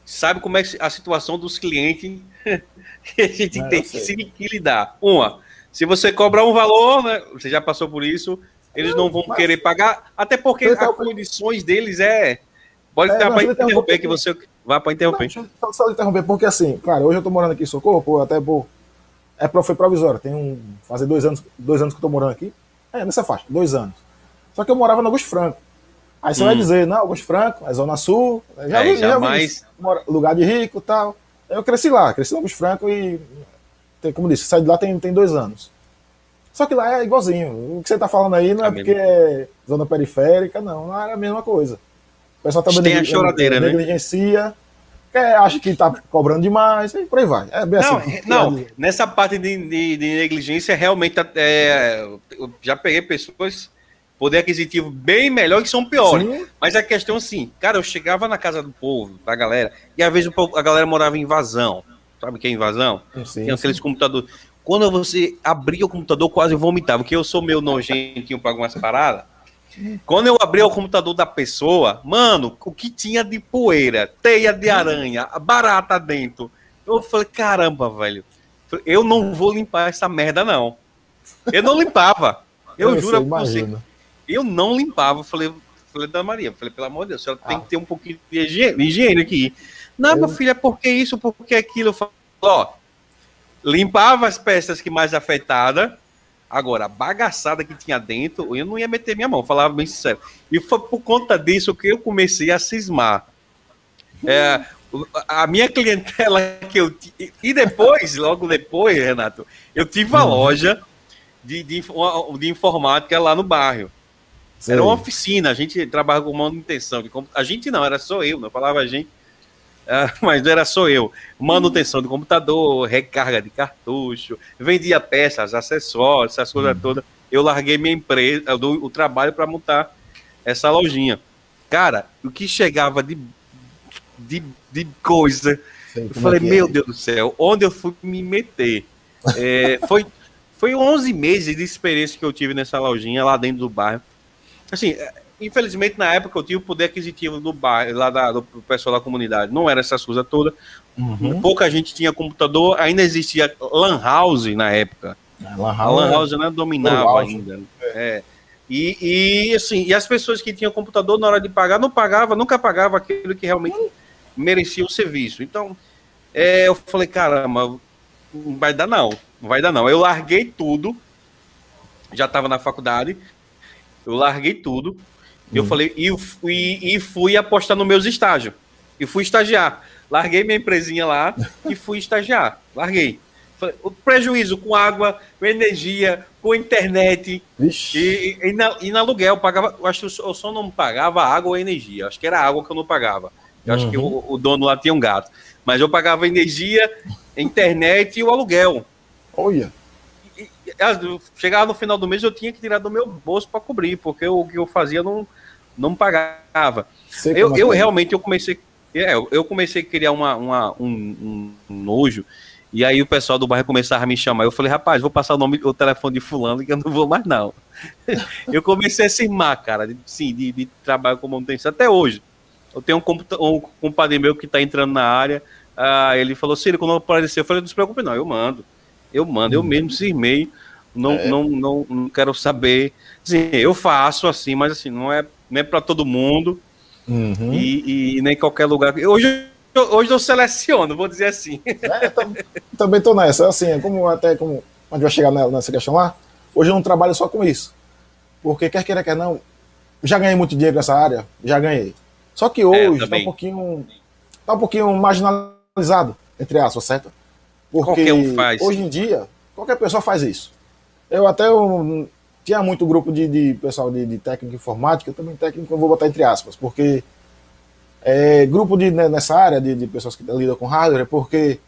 sabe como é a situação dos clientes que a gente tem que se lidar. Uma, se você cobrar um valor, né, você já passou por isso, eles não vão mas... querer pagar, até porque as condições deles é. Pode é, para interromper, que você vá para interromper. Não, só, só interromper, porque assim, claro, hoje eu tô morando aqui em Socorro, pô, até pô, é, foi provisório. Tem um. Fazer dois anos, dois anos que eu tô morando aqui. É, nessa faixa, dois anos. Só que eu morava no Augusto Franco. Aí você hum. vai dizer, não, Augusto Franco, é Zona Sul, já, é, vi, já vi lugar de rico e tal. Eu cresci lá, cresci no Augusto Franco e, como disse, saí de lá tem, tem dois anos. Só que lá é igualzinho. O que você está falando aí não é, é porque é zona periférica, não. Não é a mesma coisa. O pessoal também tem a choradeira, né? negligencia, quer, acha que está cobrando demais, e por aí vai. É bem não, assim. Não, nessa parte de, de, de negligência, realmente é, eu já peguei pessoas poder aquisitivo bem melhor que são piores. Sim. Mas a questão assim, cara, eu chegava na casa do povo, da galera, e às vezes a galera morava em invasão. Sabe o que é invasão? Sim, Tem aqueles computadores. Quando você abria o computador, quase vomitava, porque eu sou meio nojentinho para algumas paradas. Quando eu abri o computador da pessoa, mano, o que tinha de poeira, teia de aranha, barata dentro. Eu falei, caramba, velho. Eu não vou limpar essa merda, não. Eu não limpava. Eu, eu juro pra você. Eu não limpava. Falei, falei da Maria, falei, pelo amor de Deus, ela ah. tem que ter um pouquinho de higiene, aqui. Não, eu... minha filha, por que isso? Por que aquilo? Eu falei, ó, limpava as peças que mais afetada. Agora, a bagaçada que tinha dentro, eu não ia meter minha mão, falava bem sincero. E foi por conta disso que eu comecei a cismar. É, a minha clientela que eu e depois, logo depois, Renato, eu tive a uhum. loja de, de, de informática lá no bairro. Sim. Era uma oficina, a gente trabalha com manutenção. A gente não, era só eu, não falava a gente. Ah, mas não era só eu. Manutenção do computador, recarga de cartucho, vendia peças, acessórios, essas coisas hum. todas. Eu larguei minha empresa, o trabalho para montar essa lojinha. Cara, o que chegava de, de, de coisa, Sei, eu falei, é meu é. Deus do céu, onde eu fui me meter? É, foi, foi 11 meses de experiência que eu tive nessa lojinha lá dentro do bairro. Assim, infelizmente, na época eu tinha o poder aquisitivo do bairro, lá da, do pessoal da comunidade. Não era essas coisas todas. Uhum. Pouca gente tinha computador, ainda existia Lan House na época. É, lan a Lan House não dominava ainda. Né? É. E, e, assim, e as pessoas que tinham computador na hora de pagar, não pagava, nunca pagava aquilo que realmente merecia o serviço. Então, é, eu falei, caramba, não vai dar não, não vai dar não. Eu larguei tudo, já estava na faculdade, eu larguei tudo. Hum. Eu falei, e, fui, e fui apostar nos meus estágios. E fui estagiar. Larguei minha empresinha lá e fui estagiar. Larguei. O prejuízo com água, com energia, com internet e, e, na, e na aluguel. Pagava, eu acho que eu só não pagava água ou energia. Acho que era água que eu não pagava. Eu uhum. acho que o, uhum. o, dono lá tinha um gato. Mas eu pagava energia, internet e o aluguel. Olha. Chegava no final do mês, eu tinha que tirar do meu bolso para cobrir, porque o que eu fazia não, não pagava. eu, eu realmente eu comecei. É, eu comecei a criar uma, uma um, um, nojo. E aí o pessoal do bairro começava a me chamar. Eu falei, rapaz, vou passar o nome, o telefone de fulano que eu não vou mais, não. eu comecei a cismar, cara, de, sim, de, de trabalho como manutenção até hoje. Eu tenho um, um compadre meu que está entrando na área. Ah, ele falou, Ciro, quando aparecer, eu falei, não se preocupe, não, eu mando. Eu mando, eu uhum. mesmo cismei. Não, é. não, não, não quero saber. Eu faço assim, mas assim, não é, não é para todo mundo. Uhum. E, e, nem qualquer lugar. Hoje, hoje eu seleciono, vou dizer assim. É, também estou nessa. Assim, é como até como a gente vai chegar nessa questão lá. Hoje eu não trabalho só com isso. Porque quer queira, quer não, já ganhei muito dinheiro nessa área, já ganhei. Só que é, hoje está é, um pouquinho. Tá um pouquinho marginalizado, entre aspas, certo? Porque qualquer um faz. hoje em dia, qualquer pessoa faz isso. Eu até um, tinha muito grupo de, de pessoal de, de técnica informática, também técnico eu vou botar entre aspas, porque é, grupo de, né, nessa área de, de pessoas que lidam com hardware, porque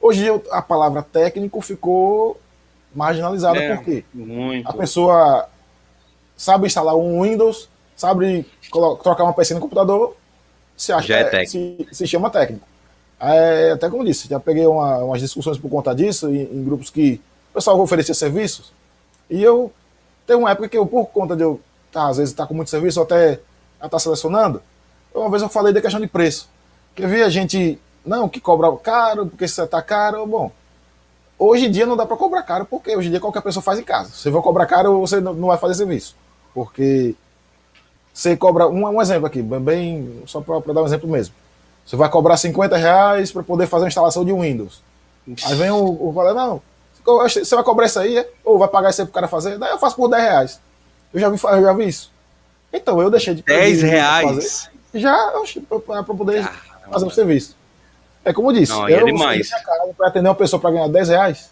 hoje a palavra técnico ficou marginalizada, é, porque muito. a pessoa sabe instalar um Windows, sabe trocar uma PC no computador, se acha é se, se, chama técnico. É, até como disse, já peguei uma, umas discussões por conta disso, em, em, grupos que o pessoal oferecia serviços, e eu tem uma época que eu, por conta de eu, tá, às vezes, estar tá com muito serviço, até estar tá selecionando, uma vez eu falei da questão de preço. Que a gente, não, que cobra caro, porque se está caro, bom. Hoje em dia não dá para cobrar caro, porque hoje em dia qualquer pessoa faz em casa. Se for cobrar caro, você não vai fazer serviço. Porque você cobra, um, um exemplo aqui, bem, só para dar um exemplo mesmo. Você vai cobrar 50 reais para poder fazer a instalação de Windows. Aí vem o, o valor, não, você vai cobrar isso aí, é? ou vai pagar isso aí pro cara fazer? Daí eu faço por 10 reais. Eu já vi, eu já vi isso. Então eu deixei de 10 reais? Fazer, já para poder Caramba. fazer o serviço. É como eu disse, não, eu é para atender uma pessoa para ganhar 10 reais,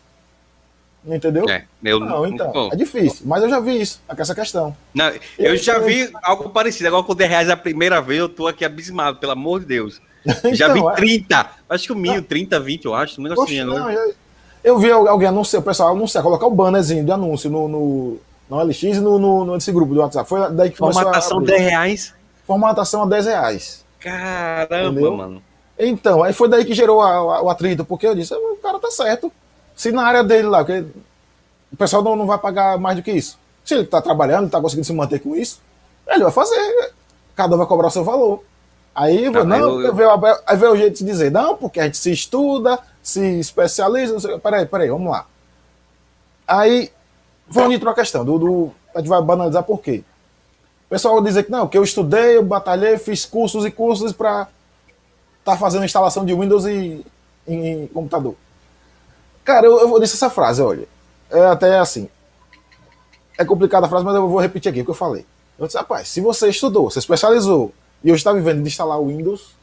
Entendeu? É, eu não, então. É difícil, mas eu já vi isso, essa questão. Não, eu, eu já vi algo parecido. Agora com 10 reais a primeira vez, eu tô aqui abismado, pelo amor de Deus. Então, já vi 30. É. Acho que o mil, 30, 20, eu acho. Um assim, não, né? eu, vi alguém anunciar, o pessoal anunciar, colocar o bannerzinho de anúncio no, no, no LX e no, no, nesse grupo do WhatsApp. Foi daí que Formatação a 10 reais? Formatação a 10 reais. Caramba, Entendeu? mano. Então, aí foi daí que gerou a, a, o atrito, porque eu disse, o cara tá certo. Se na área dele lá, porque o pessoal não, não vai pagar mais do que isso. Se ele está trabalhando, está conseguindo se manter com isso, ele vai fazer. Cada um vai cobrar o seu valor. Aí, não, não eu, eu... aí veio o jeito de dizer, não, porque a gente se estuda, se especializa. Não sei, peraí, peraí, vamos lá. Aí, vamos entrar a questão. Do, do, a gente vai banalizar por quê? O pessoal vai dizer que não, que eu estudei, eu batalhei, fiz cursos e cursos para estar tá fazendo instalação de Windows e, em, em computador. Cara, eu, eu disse essa frase, olha. É até assim. É complicada a frase, mas eu vou repetir aqui o que eu falei. Eu disse, rapaz, se você estudou, você especializou e hoje está vivendo de instalar o Windows,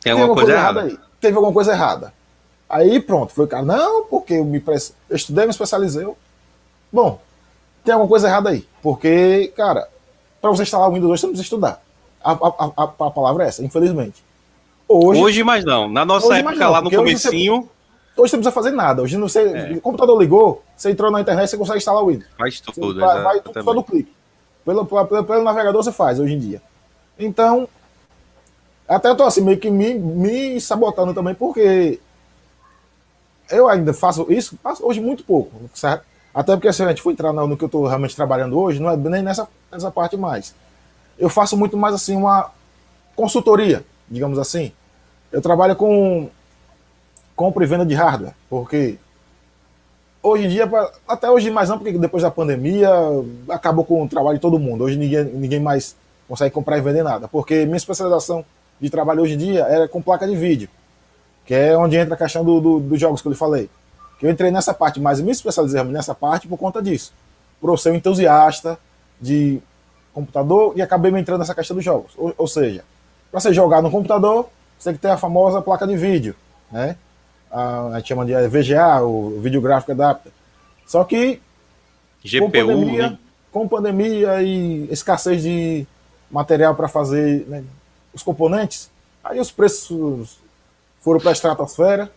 tem alguma, coisa, coisa, errada aí. Teve alguma coisa errada. Aí pronto, foi o cara, não, porque eu, me press... eu estudei, me especializei. Bom, tem alguma coisa errada aí. Porque, cara, para você instalar o Windows hoje, você não precisa estudar. A, a, a, a palavra é essa, infelizmente. Hoje, hoje mais não. Na nossa época, não, lá no comecinho... Hoje você não precisa fazer nada. Hoje não sei. É. O computador ligou, você entrou na internet, você consegue instalar o Windows. Faz tudo, você vai, vai tudo só do clique. Pelo, pelo, pelo, navegador você faz hoje em dia. Então, até eu tô assim, meio que me, me sabotando também, porque eu ainda faço isso, faço hoje muito pouco, certo? Até porque se a gente for entrar no, no que eu estou realmente trabalhando hoje, não é nem nessa, nessa parte mais. Eu faço muito mais assim uma consultoria, digamos assim. Eu trabalho com compra e venda de hardware, porque hoje em dia, até hoje mais não, porque depois da pandemia acabou com o trabalho de todo mundo. Hoje ninguém, ninguém mais consegue comprar e vender nada, porque minha especialização de trabalho hoje em dia era com placa de vídeo, que é onde entra a questão do, do, dos jogos que eu lhe falei. Que eu entrei nessa parte, mas me especializei nessa parte por conta disso. por eu ser um entusiasta de computador e acabei me entrando nessa questão dos jogos. Ou, ou seja, para você jogar no computador, você tem que ter a famosa placa de vídeo, né? A, a gente chama de VGA, o Video Graphic Adapter. Só que GPU, com pandemia, né? com pandemia e escassez de material para fazer né, os componentes, aí os preços foram para a estratosfera.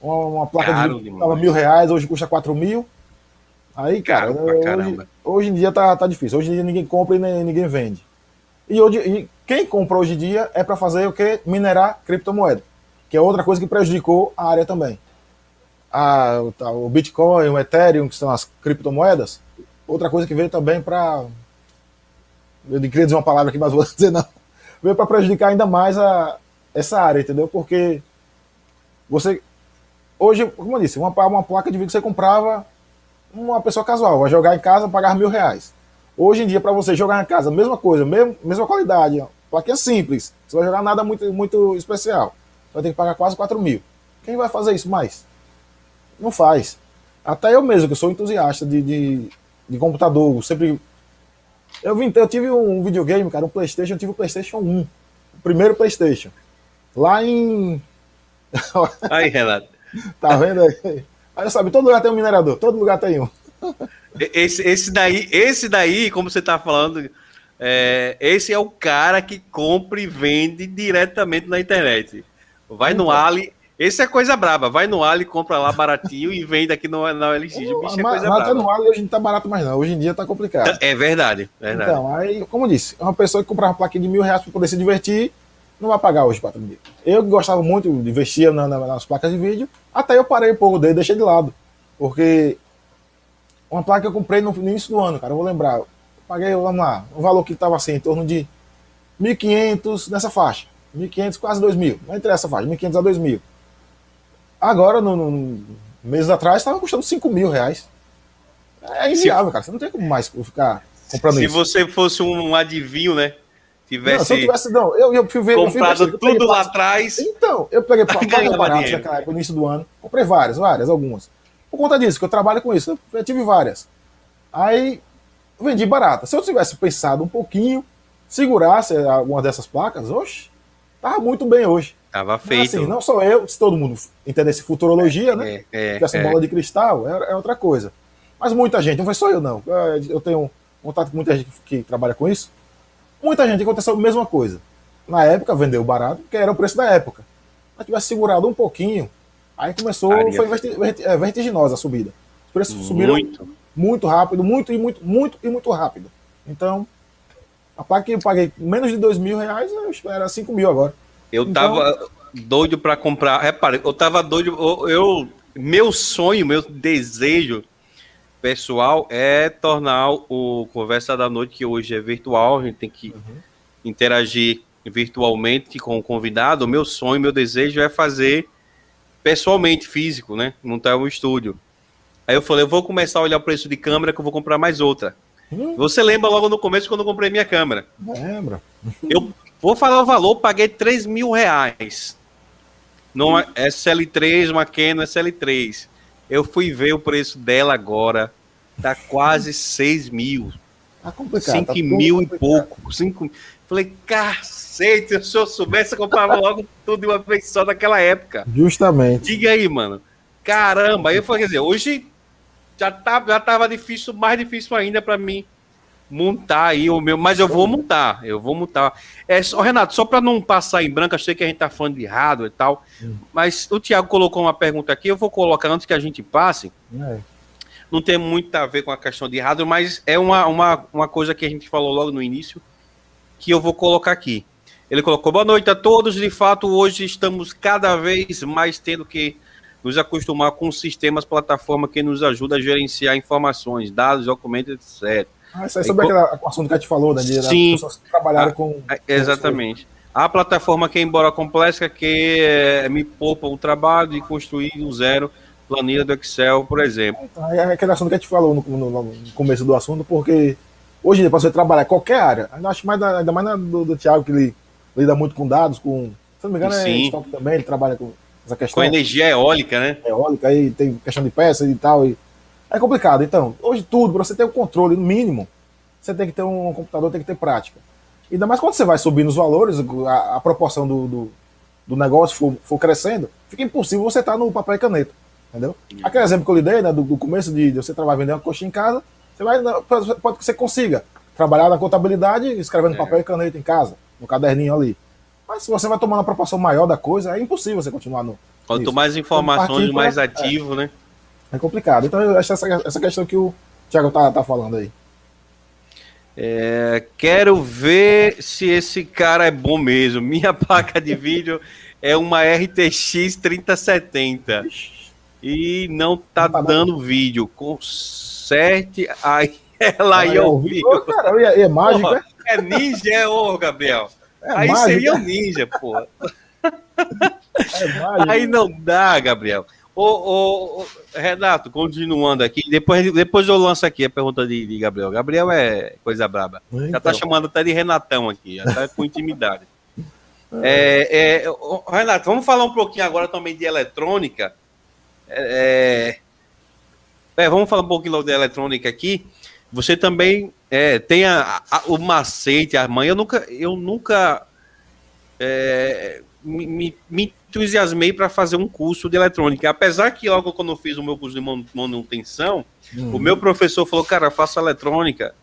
Uma, uma placa Caro de estava mil reais, hoje custa quatro mil. Aí, cara, hoje, hoje, em dia tá, tá difícil. Hoje em dia ninguém compra e nem, ninguém vende. E, hoje, e quem compra hoje em dia é para fazer o que? Minerar criptomoeda, que é outra coisa que prejudicou a área também. A, o Bitcoin, o Ethereum, que são as criptomoedas, outra coisa que veio também para. Eu queria dizer uma palavra aqui, mas vou dizer não. Veio para prejudicar ainda mais a, essa área, entendeu? Porque você. Hoje, como eu disse, uma, uma placa de vídeo que você comprava uma pessoa casual, vai jogar em casa, pagar mil reais. Hoje em dia, para você jogar em casa, mesma coisa, mesmo, mesma qualidade, plaquinha simples, você vai jogar nada muito, muito especial. Você vai ter que pagar quase 4 mil. Quem vai fazer isso mais? Não faz. Até eu mesmo, que sou entusiasta de, de, de computador, sempre. Eu, vim, eu tive um videogame, cara, um PlayStation, eu tive o um PlayStation 1. O primeiro PlayStation. Lá em. Aí, Renato. tá vendo aí? Aí sabe, todo lugar tem um minerador, todo lugar tem um. Esse, esse daí, esse daí, como você tá falando, é, esse é o cara que compra e vende diretamente na internet. Vai no Ali. Esse é coisa braba. Vai no Ali, compra lá baratinho e vende aqui no, na OLX. Bicho, é coisa mas braba. no Ali hoje não tá barato mais, não. Hoje em dia tá complicado. É verdade, verdade. Então, aí, como eu disse, uma pessoa que comprava uma plaquinha de mil reais para poder se divertir, não vai pagar hoje 4 mil. Eu gostava muito de investir na, na, nas placas de vídeo, até eu parei um pouco dele, deixei de lado. Porque uma placa que eu comprei no início do ano, cara, eu vou lembrar. Eu paguei, vamos lá, o valor que estava assim, em torno de 1.500 nessa faixa. 1.500, quase 2.000. Não interessa essa faixa, 1.500 a 2.000. Agora, no, no, meses atrás, estava custando 5 mil reais. É inviável, cara. Você não tem como mais ficar comprando se isso. Se você fosse um adivinho, né? tivesse. Não, se eu tivesse, não, eu, eu fui ver. Comprado eu tudo lá atrás. Então, eu peguei placas baratas naquela época, no início do ano. Comprei várias, várias, algumas. Por conta disso, que eu trabalho com isso, eu tive várias. Aí, vendi barata. Se eu tivesse pensado um pouquinho, segurasse alguma dessas placas, oxe, tava muito bem hoje. Tava feito. assim, não só eu, se todo mundo entendesse futurologia, né? É, é, tivesse é. bola de cristal, é, é, outra coisa. Mas muita gente, não foi só eu, não. Eu tenho contato com muita gente que, trabalha com isso. Muita gente aconteceu a mesma coisa. Na época, vendeu barato, que era o preço da época. Mas tivesse segurado um pouquinho, aí começou, Aria. foi é, vertiginosa a subida. Os preços muito. subiram muito rápido, muito e muito, muito e muito rápido. Então, a placa que eu paguei menos de dois mil reais, eu espero 5 mil agora. Eu então, tava doido para comprar. Repare, eu tava doido. Eu, eu, meu sonho, meu desejo pessoal é tornar o Conversa da Noite, que hoje é virtual, a gente tem que uhum. interagir virtualmente com o convidado. O meu sonho, meu desejo é fazer pessoalmente, físico, né? Montar um estúdio. Aí eu falei, eu vou começar a olhar o preço de câmera que eu vou comprar mais outra. Uhum. Você lembra logo no começo quando eu comprei minha câmera? Lembra. Eu vou falar o valor, paguei 3 mil reais. Numa SL3, uma Canon SL3. Eu fui ver o preço dela agora. Tá quase 6 mil. Tá complicado. 5 tá mil complicado. e pouco. 5... Falei, cacete, se eu soubesse, eu comprava logo tudo de uma vez só naquela época. Justamente. Diga aí, mano. Caramba, aí eu falei, quer dizer, hoje já, tá, já tava difícil, mais difícil ainda para mim montar aí o meu, mas eu vou montar, eu vou montar. É só, Renato, só para não passar em branco, achei que a gente tá falando de errado e tal, hum. mas o Thiago colocou uma pergunta aqui, eu vou colocar antes que a gente passe. É. Não tem muito a ver com a questão de errado, mas é uma, uma, uma coisa que a gente falou logo no início, que eu vou colocar aqui. Ele colocou: Boa noite a todos. De fato, hoje estamos cada vez mais tendo que nos acostumar com sistemas, plataforma que nos ajuda a gerenciar informações, dados, documentos, etc. Ah, isso é sobre aquele assunto que a gente falou, né? De Sim. pessoas que trabalharam com. É, exatamente. A plataforma que, embora complexa, que é, me poupa o trabalho de construir do zero planilha do Excel, por exemplo. Então, é aquele assunto que a gente falou no, no, no começo do assunto, porque hoje em dia, para você trabalhar qualquer área, ainda acho mais, ainda mais do, do Thiago, que ele lida muito com dados, com. Se não me engano, Sim. é estoque também, ele trabalha com essa questão. Com energia eólica, né? Eólica, aí tem questão de peças e tal. E É complicado. Então, hoje tudo, para você ter o um controle mínimo, você tem que ter um computador, tem que ter prática. Ainda mais quando você vai subindo os valores, a, a proporção do, do, do, negócio for, for crescendo, fica impossível você estar tá no papel e caneta. Entendeu? Aquele exemplo que eu lhe dei, né, do, do começo de, de, você trabalhar vendendo uma coxinha em casa, você vai, pode que você consiga trabalhar na contabilidade escrevendo é. papel e caneta em casa, no caderninho ali. Mas se você vai tomando a proporção maior da coisa, é impossível você continuar no. Quanto mais informações, então, mais ativo, é, né? É complicado. Então, eu acho essa, essa questão que o Thiago tá, tá falando aí. É, quero ver se esse cara é bom mesmo. Minha placa de vídeo é uma RTX 3070 e não tá, tá dando bem. vídeo. Conserte aí ela aí ao vivo. Cara, é, é mágica. é ninja, é ô, Gabriel. É aí mágica. seria o ninja, pô. É aí não dá, Gabriel. Ô, ô, ô, Renato, continuando aqui, depois, depois eu lanço aqui a pergunta de, de Gabriel. Gabriel é coisa braba. Então. Já tá então. chamando até de Renatão aqui, já tá com intimidade. É, é, Renato, vamos falar um pouquinho agora também de eletrônica. É, é, vamos falar um pouquinho de eletrônica aqui. Você também é, tem a, a, o macete, a mãe. Eu nunca, eu nunca é, me, me, entusiasmei para fazer um curso de eletrônica. Apesar que logo quando eu fiz o meu curso de manutenção, uhum. o meu professor falou, cara, faça eletrônica,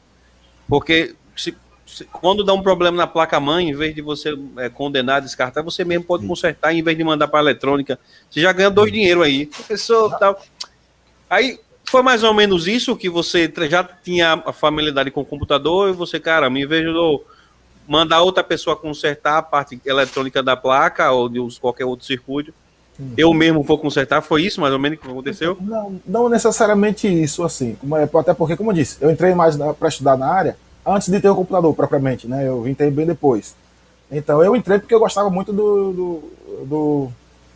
porque se, se, quando dá um problema na placa-mãe, em vez de você é, condenar, descartar, você mesmo pode consertar, em vez de mandar para eletrônica. Você já ganha dois uhum. dinheiro aí. Professor, tal. Aí foi mais ou menos isso que você já tinha a familiaridade com o computador e você, cara, me vejo mandar outra pessoa consertar a parte eletrônica da placa ou de qualquer outro circuito. Hum. Eu mesmo vou consertar, foi isso mais ou menos que aconteceu? Não, não necessariamente isso, assim. É, até porque, como eu disse, eu entrei mais para estudar na área antes de ter o computador propriamente, né? Eu entrei bem depois. Então eu entrei porque eu gostava muito do, do, do,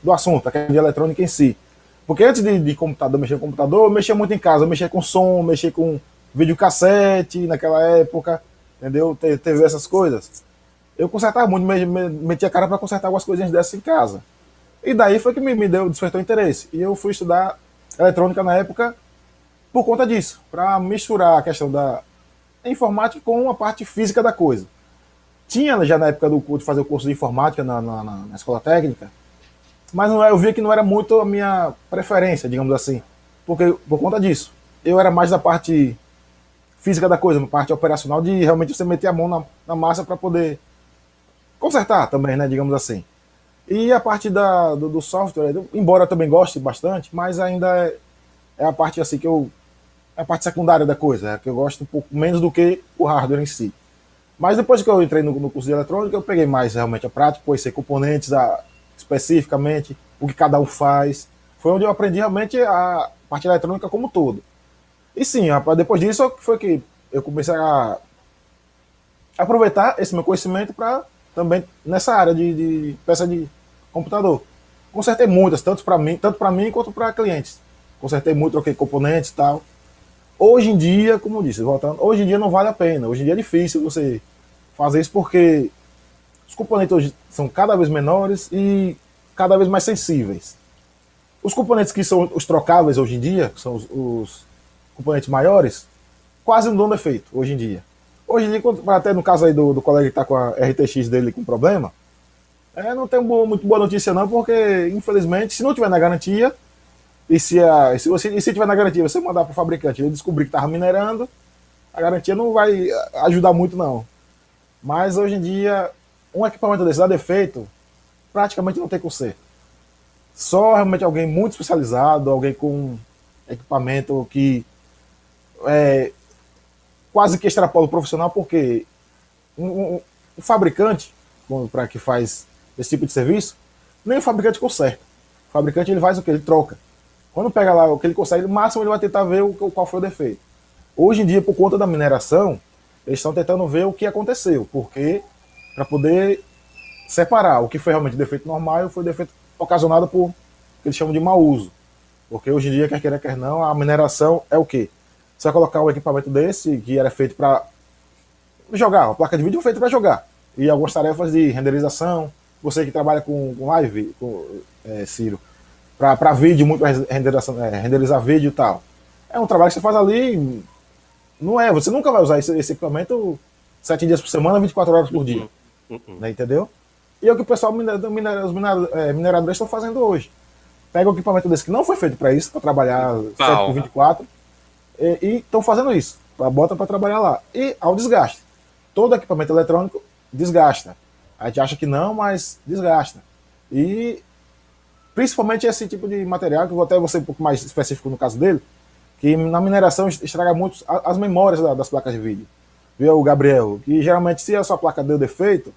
do assunto, a de eletrônica em si. Porque antes de, de computador, mexer com computador, eu mexia muito em casa, eu mexia com som, mexia com videocassete naquela época entendeu? TV, essas coisas. Eu consertava muito, metia a cara para consertar algumas coisinhas dessas em casa. E daí foi que me, me deu, despertou interesse. E eu fui estudar eletrônica na época por conta disso, para misturar a questão da informática com a parte física da coisa. Tinha já na época do curso fazer o curso de informática na, na, na escola técnica, mas não, eu via que não era muito a minha preferência, digamos assim, porque por conta disso. Eu era mais da parte física da coisa, uma parte operacional de realmente você meter a mão na, na massa para poder consertar também, né, digamos assim. E a parte da, do, do software, embora eu também goste bastante, mas ainda é, é, a parte assim que eu é a parte secundária da coisa, é que eu gosto um pouco menos do que o hardware em si. Mas depois que eu entrei no, no curso de eletrônica, eu peguei mais realmente a prática, ser componentes a, especificamente, o que cada um faz. Foi onde eu aprendi realmente a parte eletrônica como todo. E sim, rapaz, depois disso foi que eu comecei a aproveitar esse meu conhecimento para também nessa área de, de, peça de computador. Consertei muitas, tanto para mim, tanto para mim quanto para clientes. Consertei muito, troquei componentes e tal. Hoje em dia, como eu disse, voltando, hoje em dia não vale a pena. Hoje em dia é difícil você fazer isso porque os componentes hoje são cada vez menores e cada vez mais sensíveis. Os componentes que são os trocáveis hoje em dia, que são os, os componentes maiores, quase não dão defeito hoje em dia. Hoje em dia, até no caso aí do, do colega que está com a RTX dele com problema, é, não tem boa, muito boa notícia não, porque infelizmente, se não tiver na garantia, e se, a, se você e se tiver na garantia, você mandar para o fabricante ele descobrir que estava minerando, a garantia não vai ajudar muito não. Mas hoje em dia, um equipamento desse dá defeito, praticamente não tem conserto. Só realmente alguém muito especializado, alguém com equipamento que é, quase que extrapola o profissional, porque um, um, um fabricante, para que faz esse tipo de serviço, nem o fabricante conserta. O fabricante ele faz o que? Ele troca. Quando pega lá o que ele consegue, no máximo ele vai tentar ver o, qual foi o defeito. Hoje em dia, por conta da mineração, eles estão tentando ver o que aconteceu, porque para poder separar o que foi realmente defeito normal e foi defeito ocasionado por o que eles chamam de mau uso. Porque hoje em dia, quer queira, quer não, a mineração é o quê? Você vai colocar um equipamento desse, que era feito para jogar, uma placa de vídeo feita para jogar. E algumas tarefas de renderização. Você que trabalha com, com live, com, é, Ciro, para vídeo, muito renderização, é, renderizar vídeo e tal. É um trabalho que você faz ali. Não é, você nunca vai usar esse, esse equipamento sete dias por semana, 24 horas por dia. Uhum. Né, entendeu? E é o que o pessoal, os é, mineradores estão fazendo hoje. Pega um equipamento desse que não foi feito para isso, para trabalhar 7 por 24, e estão fazendo isso. Bota para trabalhar lá. E ao desgaste. Todo equipamento eletrônico desgasta. A gente acha que não, mas desgasta. E principalmente esse tipo de material, que vou até ser um pouco mais específico no caso dele, que na mineração estraga muito as memórias das placas de vídeo. Viu, Gabriel? Que geralmente, se a sua placa deu defeito,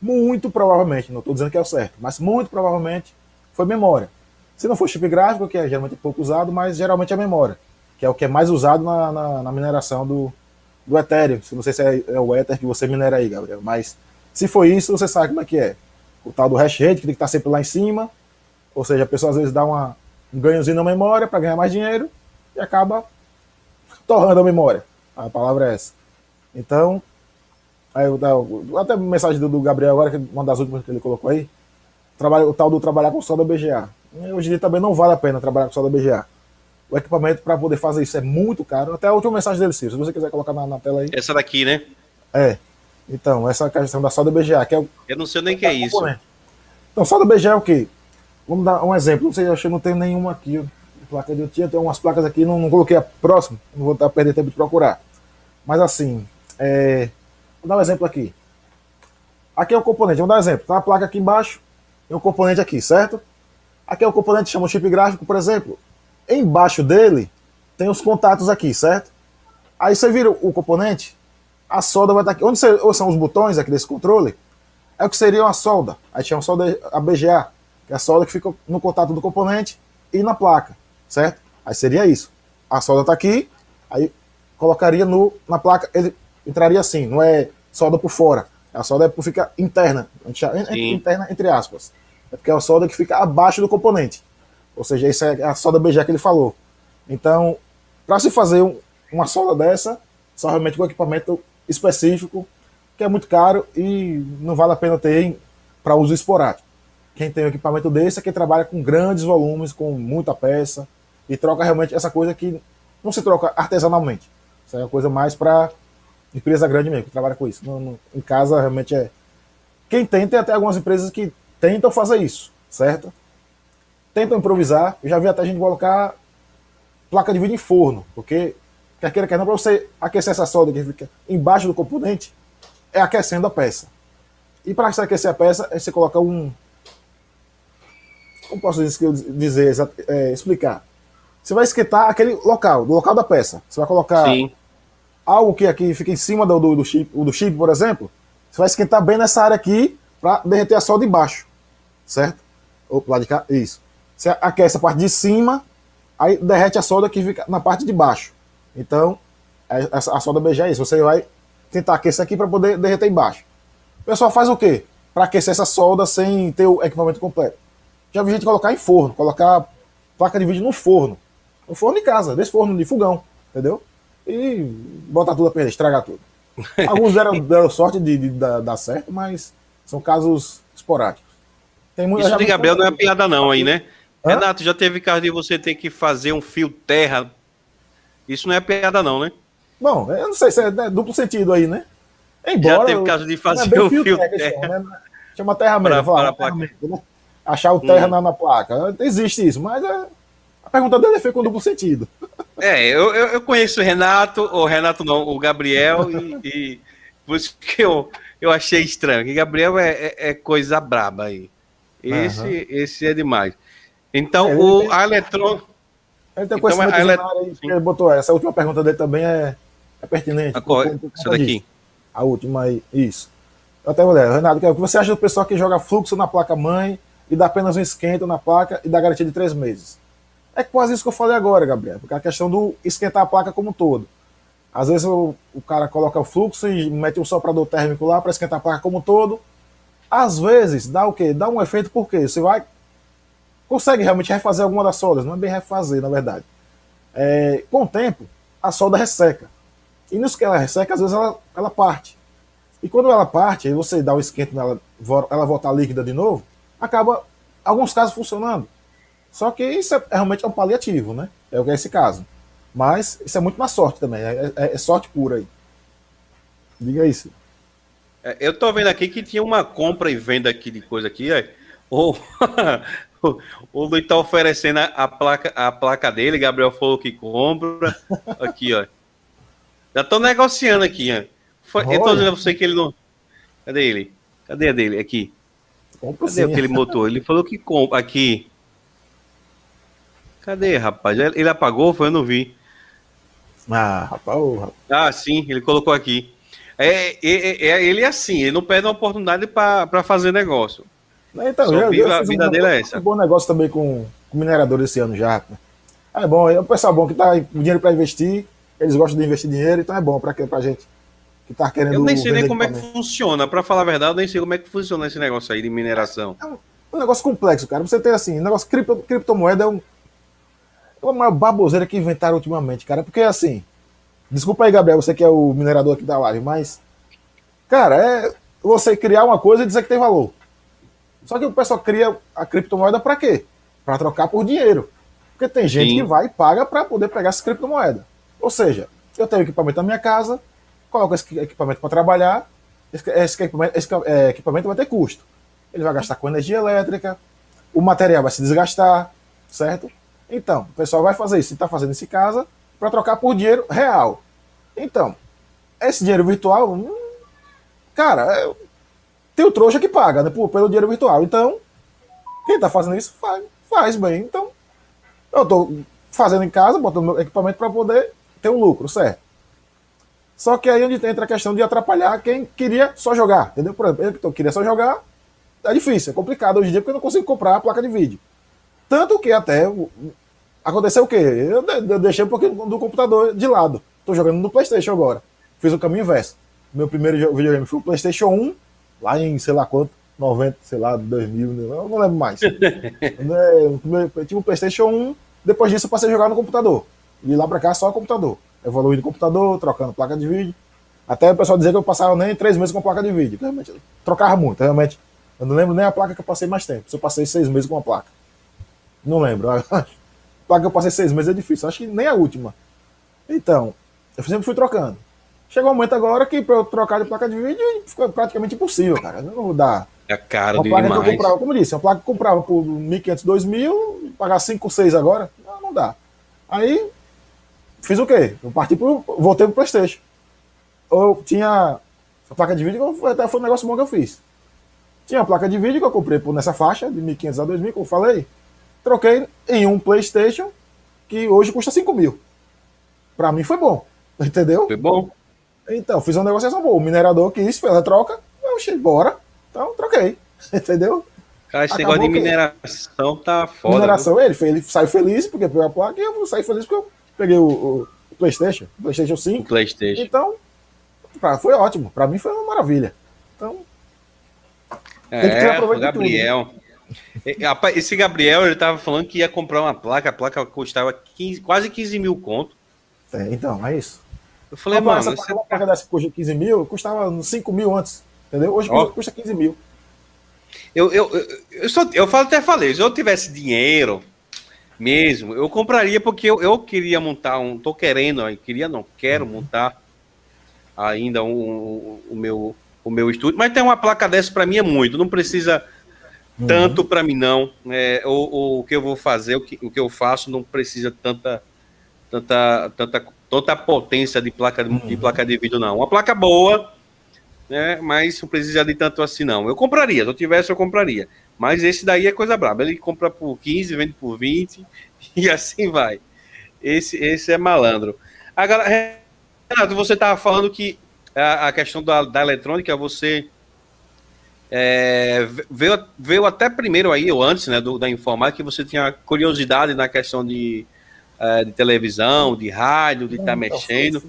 muito provavelmente, não estou dizendo que é o certo, mas muito provavelmente foi memória. Se não for chip gráfico, que é geralmente pouco usado, mas geralmente é memória, que é o que é mais usado na, na, na mineração do, do Ethereum. Não sei se é, é, o Ether que você minera aí, Gabriel, mas se for isso, você sabe como é que é. O tal do hash rate, que tem que estar sempre lá em cima, ou seja, a pessoa às vezes dá uma, um ganhozinho na memória para ganhar mais dinheiro e acaba torrando a memória. A palavra é essa. Então, Aí eu, até mensagem do, do, Gabriel agora, que é uma das últimas que ele colocou aí. Trabalho, o tal do trabalhar com solda BGA. Hoje em dia também não vale a pena trabalhar com solda BGA. O equipamento para poder fazer isso é muito caro. Até a última mensagem dele, Ciro, se você quiser colocar na, na, tela aí. Essa daqui, né? É. Então, essa questão da solda BGA, que é o, Eu não sei nem o que é isso. Então, solda BGA é o quê? Vamos dar um exemplo. Não sei, eu acho que não tenho nenhuma aqui. Placa de tinha, tem umas placas aqui, não, não coloquei a próxima, não vou estar perdendo tempo de procurar. Mas assim, é, Vou dar um exemplo aqui. Aqui é o componente, vamos dar um exemplo. Tá a placa aqui embaixo e um componente aqui, certo? Aqui é o componente que chama chip gráfico, por exemplo. Embaixo dele tem os contatos aqui, certo? Aí você vira o componente, a solda vai estar aqui. Onde são os botões aqui desse controle? É o que seria uma solda. Aí chama solda a BGA, que é a solda que fica no contato do componente e na placa, certo? Aí seria isso. A solda está aqui, aí colocaria no, na placa, ele entraria assim, não é solda por fora. A solda é por ficar interna, interna entre aspas. É porque é a solda que fica abaixo do componente. Ou seja, isso é a solda BG que ele falou. Então, para se fazer um, uma solda dessa, só realmente com equipamento específico, que é muito caro e não vale a pena ter para uso esporádico. Quem tem um equipamento desse é quem trabalha com grandes volumes, com muita peça, e troca realmente essa coisa que não se troca artesanalmente. Isso é uma coisa mais para empresa grande mesmo, que trabalha com isso. Em casa, realmente é. Quem tem, tem até algumas empresas que tentam fazer isso, certo? Tentam improvisar. Eu já vi até a gente colocar placa de vídeo em forno, porque quer queira, quer não, para você aquecer essa solda que fica embaixo do componente, é aquecendo a peça. E para aquecer a peça, você coloca um. Como posso dizer, é, explicar? Você vai esquentar aquele local, do local da peça. Você vai colocar Sim algo que aqui fica em cima do, do, do, chip, do chip, por exemplo, você vai esquentar bem nessa área aqui para derreter a solda de baixo, certo? Ou lá de cá, isso. Você aquece a parte de cima, aí derrete a solda que fica na parte de baixo. Então, é, a, solda BG é isso. Você vai tentar aquecer aqui para poder derreter embaixo. O pessoal faz o quê? Para aquecer essa solda sem ter o equipamento completo. Já vi gente colocar em forno, colocar placa de vídeo no forno. No forno de casa, desse forno de fogão, entendeu? e botar tudo a perder, estragar tudo. Alguns deram, deram sorte de, de, de, dar certo, mas são casos esporádicos. Tem muita, Isso de Gabriel não é piada não aí, né? Hã? Renato, já teve caso de você ter que fazer um fio terra. Isso não é piada não, né? Bom, eu não sei se é, é duplo sentido aí, né? Embora, já teve caso de fazer é o fio, fio terra. terra. Chama, né? chama terra mesmo. Para, para terra mesmo, né? Achar o terra hum. na, na, placa. Existe isso, mas é, a pergunta dele foi com duplo sentido. É, eu, eu conheço o Renato, o Renato não, o Gabriel, e, e por isso que eu, eu achei estranho. Que Gabriel é, é, é coisa braba aí. Esse, uhum. esse é demais. Então, é, o, tem, a Eletron. Ele tem então, a Elet... ele botou essa. A última pergunta dele também é, é pertinente. Isso daqui. A última aí, isso. Eu até vou ler. Renato, o que você acha do pessoal que joga fluxo na placa mãe e dá apenas um esquento na placa e dá garantia de três meses? É quase isso que eu falei agora, Gabriel, porque é a questão do esquentar a placa como um todo. Às vezes o, o cara coloca o fluxo e mete um soprador térmico lá para esquentar a placa como um todo. Às vezes dá o quê? Dá um efeito porque você vai. Consegue realmente refazer alguma das soldas, não é bem refazer, na verdade. É, com o tempo, a solda resseca. E nisso que ela resseca, às vezes ela, ela parte. E quando ela parte, aí você dá o esquento nela, ela voltar líquida de novo, acaba, alguns casos, funcionando. Só que isso é, realmente é um paliativo, né? É o que é esse caso. Mas isso é muito na sorte também, é, é, é sorte pura aí. Diga isso. É, eu tô vendo aqui que tinha uma compra e venda aqui de coisa aqui, o, o Luiz tá oferecendo a placa, a placa dele, Gabriel falou que compra. Aqui, ó. Já tô negociando aqui, ó. Foi, eu tô dizendo a você que ele não. Cadê ele? Cadê a dele? Aqui. Compra Cadê sim. aquele motor? Ele falou que compra. Aqui. Cadê, rapaz? Ele apagou? Foi? Eu não vi. Ah, rapaz, rapaz. Ah, sim, ele colocou aqui. É, é, é, ele é assim, ele não perde uma oportunidade para fazer negócio. Então, Só a vida um, dele é essa. Um bom negócio também com, com minerador esse ano já. É bom, é um pessoal bom que tá com dinheiro para investir, eles gostam de investir dinheiro, então é bom para a gente que tá querendo. Eu nem sei nem como é que funciona, para falar a verdade, eu nem sei como é que funciona esse negócio aí de mineração. É um, um negócio complexo, cara. Você tem assim, negócio cripto, criptomoeda é um. É uma maior baboseira que inventaram ultimamente, cara. Porque assim. Desculpa aí, Gabriel, você que é o minerador aqui da live, mas. Cara, é você criar uma coisa e dizer que tem valor. Só que o pessoal cria a criptomoeda para quê? Para trocar por dinheiro. Porque tem gente Sim. que vai e paga para poder pegar essa criptomoeda. Ou seja, eu tenho equipamento na minha casa, coloco esse equipamento para trabalhar, esse, equipamento, esse é, equipamento vai ter custo. Ele vai gastar com energia elétrica, o material vai se desgastar, certo? Então, o pessoal vai fazer isso, está fazendo isso em casa, para trocar por dinheiro real. Então, esse dinheiro virtual, hum, cara, é, tem o trouxa que paga né, pelo dinheiro virtual. Então, quem está fazendo isso faz, faz bem. Então, eu estou fazendo em casa, botando meu equipamento para poder ter um lucro, certo? Só que aí é onde entra a questão de atrapalhar quem queria só jogar, entendeu? Por exemplo, eu que queria só jogar, é difícil, é complicado hoje em dia porque eu não consigo comprar a placa de vídeo. Tanto que até aconteceu o quê? Eu deixei um pouquinho do computador de lado. Estou jogando no PlayStation agora. Fiz o caminho inverso. Meu primeiro videogame foi o PlayStation 1 lá em sei lá quanto, 90, sei lá, 2000, né? eu não lembro mais. Né, eu tive um PlayStation 1, depois disso eu passei a jogar no computador. E lá pra cá só computador. Evoluindo o computador, trocando placa de vídeo. Até o pessoal dizer que eu passava nem três meses com placa de vídeo. Realmente, trocava muito, realmente. Eu não lembro nem a placa que eu passei mais tempo. Se eu passei seis meses com uma placa. Não lembro. A placa que eu passei seis meses é difícil. Acho que nem a última. Então, eu sempre fui trocando. Chegou um momento agora que para eu trocar de placa de vídeo ficou praticamente impossível, cara. Eu não vou dar. É caro uma placa demais. Que eu comprava, como eu disse, uma placa que eu comprava por 1.500, 2.000, pagar 5, 6 agora, não, não dá. Aí, fiz o quê? Eu parti pro, voltei pro Playstation. Eu tinha a placa de vídeo, até foi um negócio bom que eu fiz. Tinha a placa de vídeo que eu comprei por nessa faixa, de 1.500 a 2.000, como eu falei. Troquei em um Playstation, que hoje custa 5 mil. Pra mim foi bom, entendeu? Foi bom. Então, fiz uma negociação boa. O minerador quis, fez a troca, eu achei, bora. Então, troquei. Entendeu? Cara, esse negócio de mineração tá foda. Mineração, ele, ele saiu feliz porque pegou a placa e eu saí feliz porque eu peguei o, o PlayStation, o PlayStation 5. O PlayStation. Então, pra, foi ótimo. Pra mim foi uma maravilha. Então. É, o Gabriel. Tudo, né? Esse Gabriel, ele tava falando que ia comprar uma placa, a placa custava 15, quase 15 mil conto. É, então, é isso. Eu falei, mano. Essa uma placa dessa custa 15 mil, custava 5 mil antes. Entendeu? Hoje oh. custa 15 mil. Eu, eu, eu, eu, só, eu até falei, se eu tivesse dinheiro mesmo, eu compraria porque eu, eu queria montar um. Tô querendo, eu queria, não, quero uhum. montar ainda um, um, o, meu, o meu estúdio. Mas tem uma placa dessa para mim é muito, não precisa uhum. tanto para mim, não. É, o, o que eu vou fazer, o que, o que eu faço, não precisa tanta, tanta, tanta tanta potência de placa, uhum. de placa de vídeo, não. Uma placa boa, né? Mas não precisa de tanto assim, não. Eu compraria, se eu tivesse, eu compraria. Mas esse daí é coisa braba. Ele compra por 15, vende por 20 e assim vai. Esse, esse é malandro. Agora, Renato, você estava falando que a, a questão da, da, eletrônica, você é, veio, veio até primeiro aí, ou antes, né, do, da informática, que você tinha curiosidade na questão de é, de televisão, de rádio, de estar tá mexendo.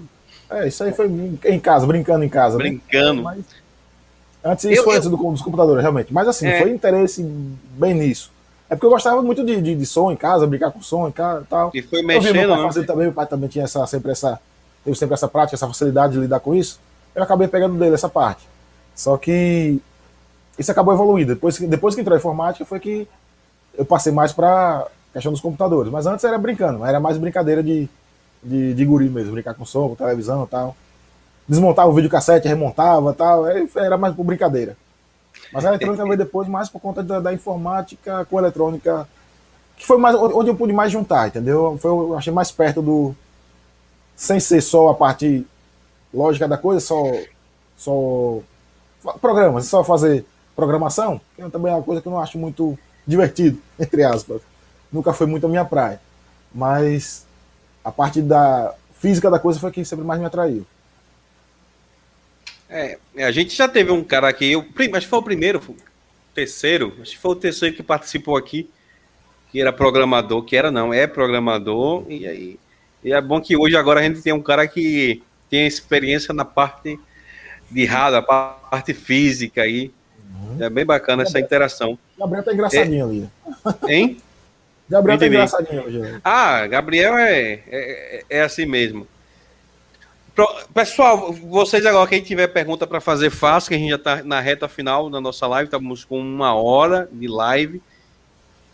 É, isso aí foi em casa, brincando em casa. Né? Brincando. Né? Mas, antes, isso eu, foi antes do, dos computadores, realmente. Mas assim, é. foi interesse bem nisso. É porque eu gostava muito de, de, de som em casa, brincar com som em casa e tal. E foi mexendo, eu meu pai fazer também, meu pai também tinha essa, sempre essa, teve sempre essa prática, essa facilidade de lidar com isso. Eu acabei pegando dele essa parte. Só que isso acabou evoluindo. Depois, depois que entrou a informática, foi que eu passei mais para questão dos computadores. Mas antes era brincando, era mais brincadeira de de, de guri mesmo, brincar com som, com televisão e tal. Desmontava o videocassete, remontava e tal, era mais por brincadeira. Mas a eletrônica veio depois mais por conta da, da, informática com a eletrônica, que foi mais onde eu pude mais juntar, entendeu? Foi, eu achei mais perto do. Sem ser só a parte lógica da coisa, só. só programas, só fazer programação, que também é uma coisa que eu não acho muito divertido, entre aspas. Nunca foi muito a minha praia. Mas a parte da física da coisa foi que sempre mais me atraiu. É, a gente já teve um cara aqui, eu, acho que foi o primeiro, foi o terceiro, acho que foi o terceiro que participou aqui, que era programador, que era não, é programador, e aí e é bom que hoje agora a gente tem um cara que tem experiência na parte de rádio, a parte física aí. Uhum. É bem bacana essa interação. Gabriel tá engraçadinho é... ali. Hein? Gabriel tá engraçadinho hoje. Ah, Gabriel é, é, é assim mesmo. Pessoal, vocês agora, quem tiver pergunta para fazer, faça, que a gente já está na reta final da nossa live, estamos com uma hora de live,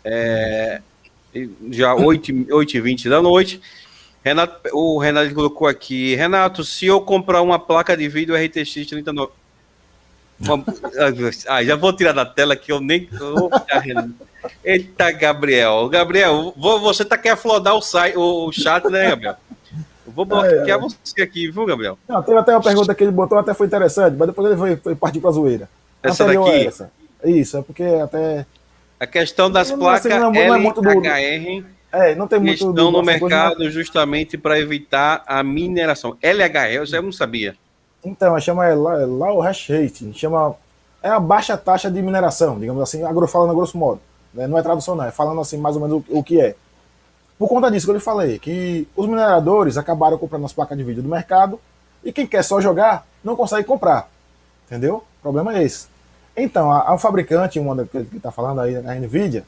é, já 8h20 da noite. Renato, o Renato colocou aqui, Renato, se eu comprar uma placa de vídeo RTX 39... ah, já vou tirar da tela que eu nem... Eita, Gabriel. Gabriel, você tá querendo flodar o, site, o chat, né, Gabriel? vou bloquear é, é. você aqui, viu, Gabriel? Não, teve até uma pergunta que ele botou, até foi interessante, mas depois ele foi, foi partir para a zoeira. Essa daqui? Essa. Isso, é porque até. A questão das placas não, é, não é muito do, LHR é, não tem muito estão no mercado justamente para evitar a mineração. LHR, eu não sabia. Então, chama é, Low Hash Rate, chama é a baixa taxa de mineração, digamos assim, agro, falando a grosso modo. Né? Não é tradução, não, é falando assim mais ou menos o, o que é. Por conta disso que eu lhe falei, que os mineradores acabaram comprando as placas de vídeo do mercado e quem quer só jogar não consegue comprar. Entendeu? O problema é esse. Então, a, a fabricante, uma que está falando aí, a Nvidia,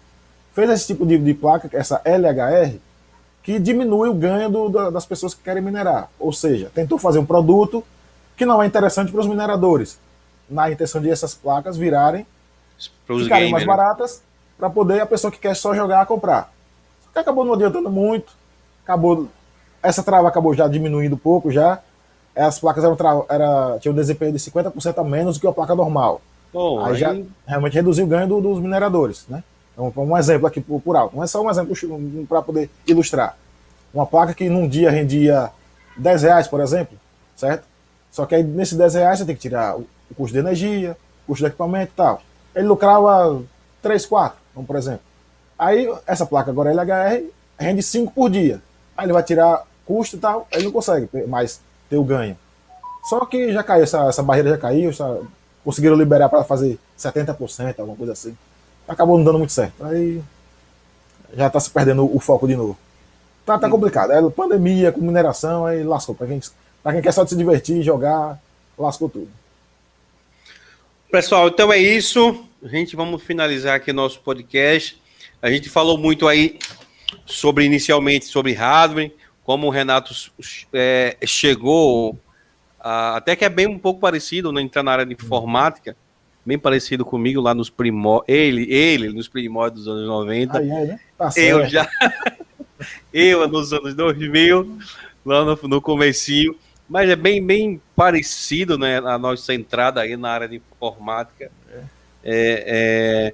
fez esse tipo de, de, placa, essa LHR, que diminui o ganho do, da, das pessoas que querem minerar. Ou seja, tentou fazer um produto que não é interessante para os mineradores, na intenção de essas placas virarem, ficarem mais né? baratas, para poder a pessoa que quer só jogar comprar que acabou não adiantando muito. Acabou, essa trava acabou já diminuindo um pouco já. As placas eram era, tinham um desempenho de 50% a menos do que a placa normal. Oh, aí, aí, já realmente reduziu o ganho do, dos mineradores, né? Então, um exemplo aqui por, por alto. Não é só um exemplo para poder ilustrar. Uma placa que num dia rendia 10 reais, por exemplo, certo? Só que aí nesses 10 reais você tem que tirar o, custo de energia, o custo de equipamento e tal. Ele lucrava 3, 4, como por exemplo. Aí essa placa agora LHR rende 5 por dia. Aí ele vai tirar custo e tal, ele não consegue mais ter o ganho. Só que já caiu, essa, essa barreira já caiu, já conseguiram liberar para fazer 70%, alguma coisa assim. Acabou não dando muito certo. Aí já está se perdendo o foco de novo. Tá, tá complicado. É pandemia, com mineração, aí lascou. Para quem, quem quer só se divertir, jogar, lascou tudo. Pessoal, então é isso. A gente vamos finalizar aqui nosso podcast. A gente falou muito aí sobre inicialmente sobre hardware, como o Renato é, chegou, a, até que é bem um pouco parecido, né, entrar na área de informática, bem parecido comigo lá nos primórdios, ele, ele nos primórdios dos anos 90. Ai, ai, né? tá eu já, eu nos anos 2000, lá no, no comecinho, mas é bem, bem parecido, né, a nossa entrada aí na área de informática. É, é,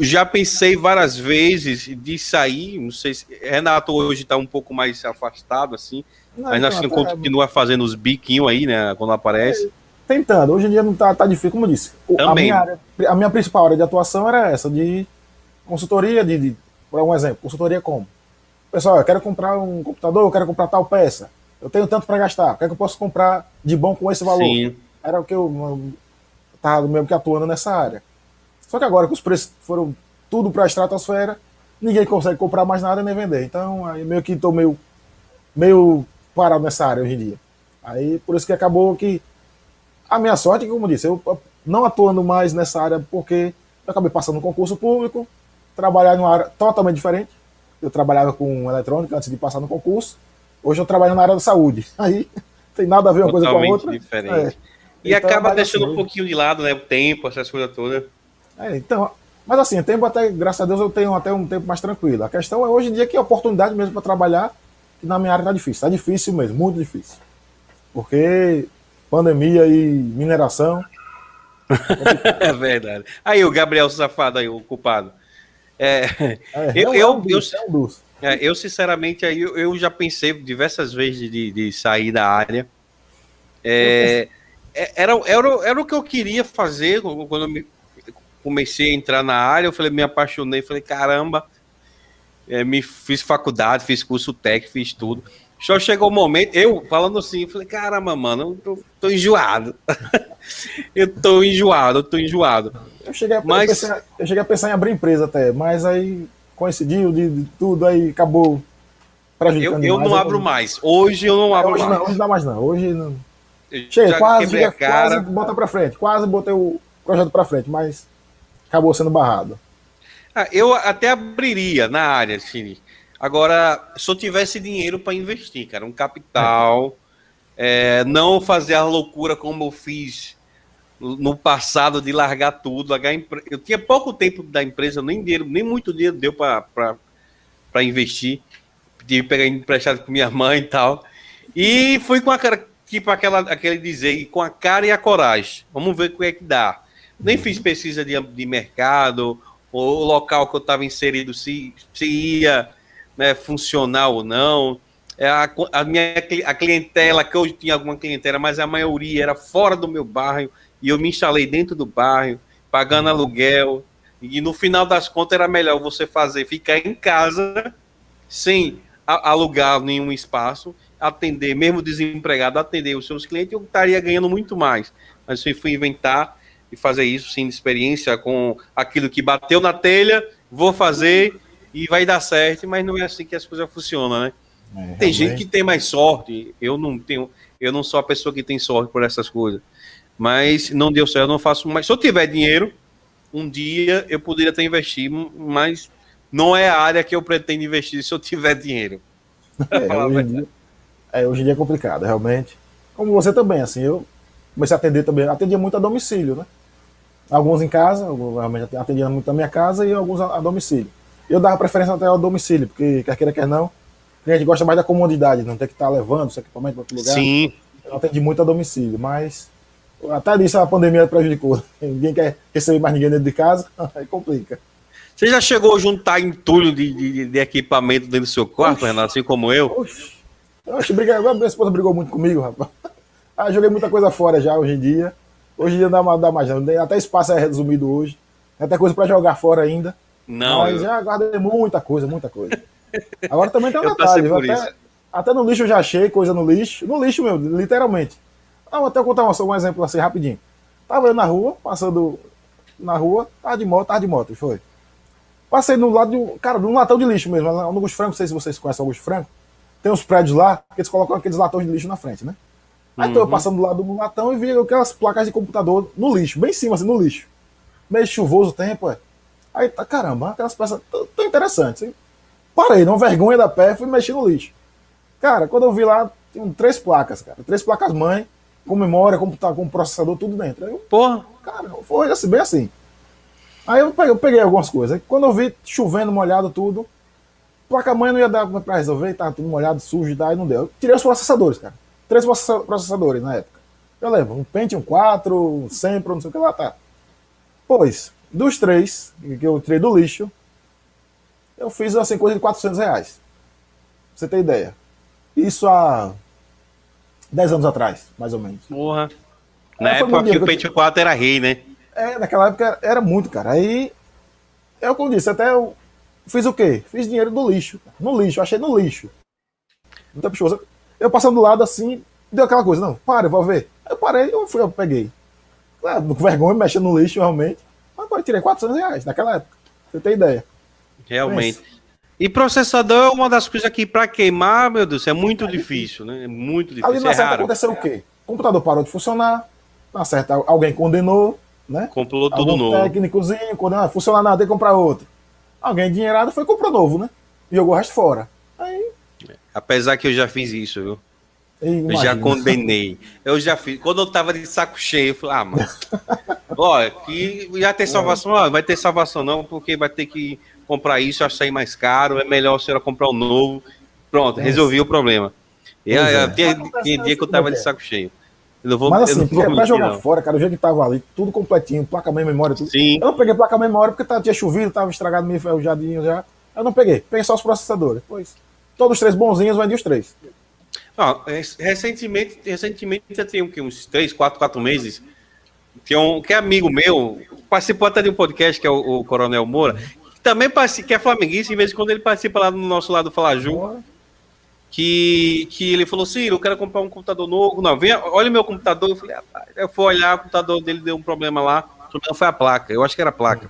já pensei várias vezes de sair, não sei se Renato hoje está um pouco mais afastado assim, não, mas nós então, continua fazendo os biquinhos aí, né, quando aparece. É, tentando, hoje em dia não tá, tá difícil, como eu disse. Também. A minha, área, a minha principal área de atuação era essa, de consultoria, de, de por um exemplo, consultoria como? Pessoal, eu quero comprar um computador, eu quero comprar tal peça. Eu tenho tanto para gastar, o que é que eu posso comprar de bom com esse valor? Sim. Era o que eu estava mesmo que atuando nessa área. Só que agora que os preços foram tudo para a estratosfera, ninguém consegue comprar mais nada nem vender. Então, aí meio que estou meio, meio parado nessa área hoje em dia. Aí, por isso que acabou que a minha sorte, como disse, eu não atuando mais nessa área porque eu acabei passando no concurso público, trabalhar numa área totalmente diferente. Eu trabalhava com eletrônica antes de passar no concurso. Hoje eu trabalho na área da saúde. Aí tem nada a ver uma totalmente coisa com a outra. Diferente. É. E então, acaba deixando assim, um pouquinho de lado, né? O tempo, essas coisas todas. É, então, mas assim, o tempo até, graças a Deus, eu tenho até um tempo mais tranquilo. A questão é hoje em dia que a oportunidade mesmo para trabalhar que na minha área tá difícil. Tá difícil mesmo, muito difícil. Porque pandemia e mineração. é verdade. Aí o Gabriel Safado aí, o culpado. É, é, eu, eu, um eu, é, eu, sinceramente, aí eu, eu, já pensei diversas vezes de, de sair da área. É, é, era, era, era o que eu queria fazer quando eu me, comecei a entrar na área. Eu falei, me apaixonei, falei, caramba, é, me fiz faculdade, fiz curso técnico, fiz tudo. Só chegou o momento, eu falando assim, falei, caramba, mano, eu tô, tô enjoado. eu tô enjoado, eu tô enjoado. Eu cheguei, a, mas... eu, pensei, eu cheguei a pensar em abrir empresa até, mas aí coincidiu de, de tudo, aí acabou prejudicando Eu, eu não abro mais. Hoje eu não abro hoje mais. Não, hoje não dá mais não. Hoje não. Chega, quase, chega, quase bota pra frente. Quase botei o projeto pra frente, mas acabou sendo barrado. Ah, eu até abriria na área, assim, Agora, se eu tivesse dinheiro para investir, cara, um capital, é, não fazer a loucura como eu fiz no passado de largar tudo, eu tinha pouco tempo da empresa, nem dinheiro, nem muito dinheiro deu para investir, tive pegar emprestado com minha mãe e tal, e fui com a cara, tipo aquela, aquele dizer, com a cara e a coragem, vamos ver o que é que dá. Nem fiz pesquisa de, de mercado, o local que eu estava inserido, se, se ia né, funcional ou não. É a, a minha a clientela, que hoje tinha alguma clientela, mas a maioria era fora do meu bairro, e eu me instalei dentro do bairro, pagando aluguel. E no final das contas era melhor você fazer, ficar em casa, sem alugar nenhum espaço, atender, mesmo desempregado, atender os seus clientes, eu estaria ganhando muito mais. Mas eu fui inventar e fazer isso sem experiência com aquilo que bateu na telha, vou fazer e vai dar certo, mas não é assim que as coisas funcionam, né? É, tem gente que tem mais sorte, eu não tenho, eu não sou a pessoa que tem sorte por essas coisas. Mas não deu certo, não faço mais. Se eu tiver dinheiro, um dia eu poderia estar investindo, mas não é a área que eu pretendo investir se eu tiver dinheiro. É, hoje, em dia, é, hoje em dia é complicado, realmente. Como você também, assim, eu comecei a atender também, atendia muito a domicílio, né? Alguns em casa, realmente atendia muito na minha casa e alguns a, a domicílio. Eu dava preferência até ao domicílio, porque quer queira, quer não, a gente gosta mais da comodidade, não ter que estar tá levando esse equipamento para outro lugar. Sim. Eu atendi muito a domicílio, mas até disso a pandemia prejudicou. Ninguém quer receber mais ninguém dentro de casa, aí complica. Você já chegou a juntar entulho de, de, de equipamento dentro do seu quarto, Oxi. Renato, assim como eu? Oxi. Oxi, briga, minha esposa brigou muito comigo, rapaz. Ah, joguei muita coisa fora já hoje em dia. Hoje em dia não dá mais, não. Até espaço é resumido hoje. Tem até coisa para jogar fora ainda. Não. Mas eu... já guardei muita coisa, muita coisa. Agora também tem um detalhe. Até, até, no lixo eu já achei coisa no lixo. No lixo, meu, literalmente. Ah, vou até contar um, um exemplo assim, rapidinho. Tava eu na rua, passando na rua, tava de moto, tava de moto, e foi. Passei no lado de um, cara, de um latão de lixo mesmo, no Augusto Franco, não sei se vocês conhecem o Augusto Franco. Tem uns prédios lá, que eles colocam aqueles latões de lixo na frente, né? Aí uhum. tô eu passando do lado do latão e vi aquelas placas de computador no lixo, bem em cima, assim, no lixo. Meio chuvoso o tempo, é. Aí tá, caramba, aquelas peças tão interessantes. Hein? Parei, não vergonha da pé, fui mexer no lixo. Cara, quando eu vi lá, tinham três placas, cara. Três placas mãe, com memória, com, com processador, tudo dentro. Aí eu, Porra! Cara, foi assim, bem assim. Aí eu peguei, eu peguei algumas coisas. Quando eu vi chovendo, molhado, tudo, placa mãe não ia dar pra resolver, tava tudo molhado, sujo, daí não deu. Eu tirei os processadores, cara. Três processadores na época. Eu lembro, um Pentium 4, um Sempro, não sei o que lá, tá. Pois, dos três que eu tirei do lixo, eu fiz assim coisa de 400 reais. Pra você ter ideia. Isso há 10 anos atrás, mais ou menos. Porra. Na é, época que o Pentium 4 era rei, né? É, naquela época era muito, cara. Aí, é como eu disse, até eu fiz o quê? Fiz dinheiro do lixo. No lixo, achei no lixo. Muita pessoa. Eu passando do lado assim, deu aquela coisa, não, para, eu vou ver. Eu parei, eu fui, eu peguei. Claro, com vergonha, mexendo no lixo, realmente. Mas pô, eu tirei 400 reais naquela época. Você tem ideia. Realmente. E processador é uma das coisas que para queimar, meu Deus, é muito é difícil, né? É muito difícil. Ali na é certa aconteceu o quê? O computador parou de funcionar, na certa alguém condenou, né? Comprou tudo Algum novo. técnicozinho, condenou, ah, funciona nada, tem que comprar outro. Alguém dinheirado foi e comprou novo, né? E jogou o resto fora. Aí... Apesar que eu já fiz isso, viu? Eu já condenei. Eu já fiz. Quando eu tava de saco cheio, eu falei, ah, mano. ó, que já tem salvação, ó, vai ter salvação não, porque vai ter que comprar isso, acho sair mais caro, é melhor a senhora comprar um novo. Pronto, resolvi o problema. E, aí, é. tinha, tinha dia que eu tava de saco cheio. Eu não vou, Mas eu não assim, vou pra mentir, jogar não. fora, cara, o jeito que tava ali, tudo completinho, placa mãe, memória, tudo. Sim. Eu não peguei placa memória porque tava, tinha chovido, tava estragado, meio ferrujadinho já. Eu não peguei. Peguei só os processadores. Pois, todos os três bonzinhos, vendi os três. Ah, res- recentemente, recentemente já tem o quê? uns 3, 4, 4 meses. Tem um que é amigo meu, participou até de um podcast, que é o, o Coronel Moura, também que é flamenguista, em vez de quando ele participa lá no nosso lado do Falaju, que, que ele falou, Ciro, eu quero comprar um computador novo. Não, vem, olha o meu computador. Eu falei, rapaz, eu fui olhar, o computador dele deu um problema lá. O problema foi a placa, eu acho que era a placa.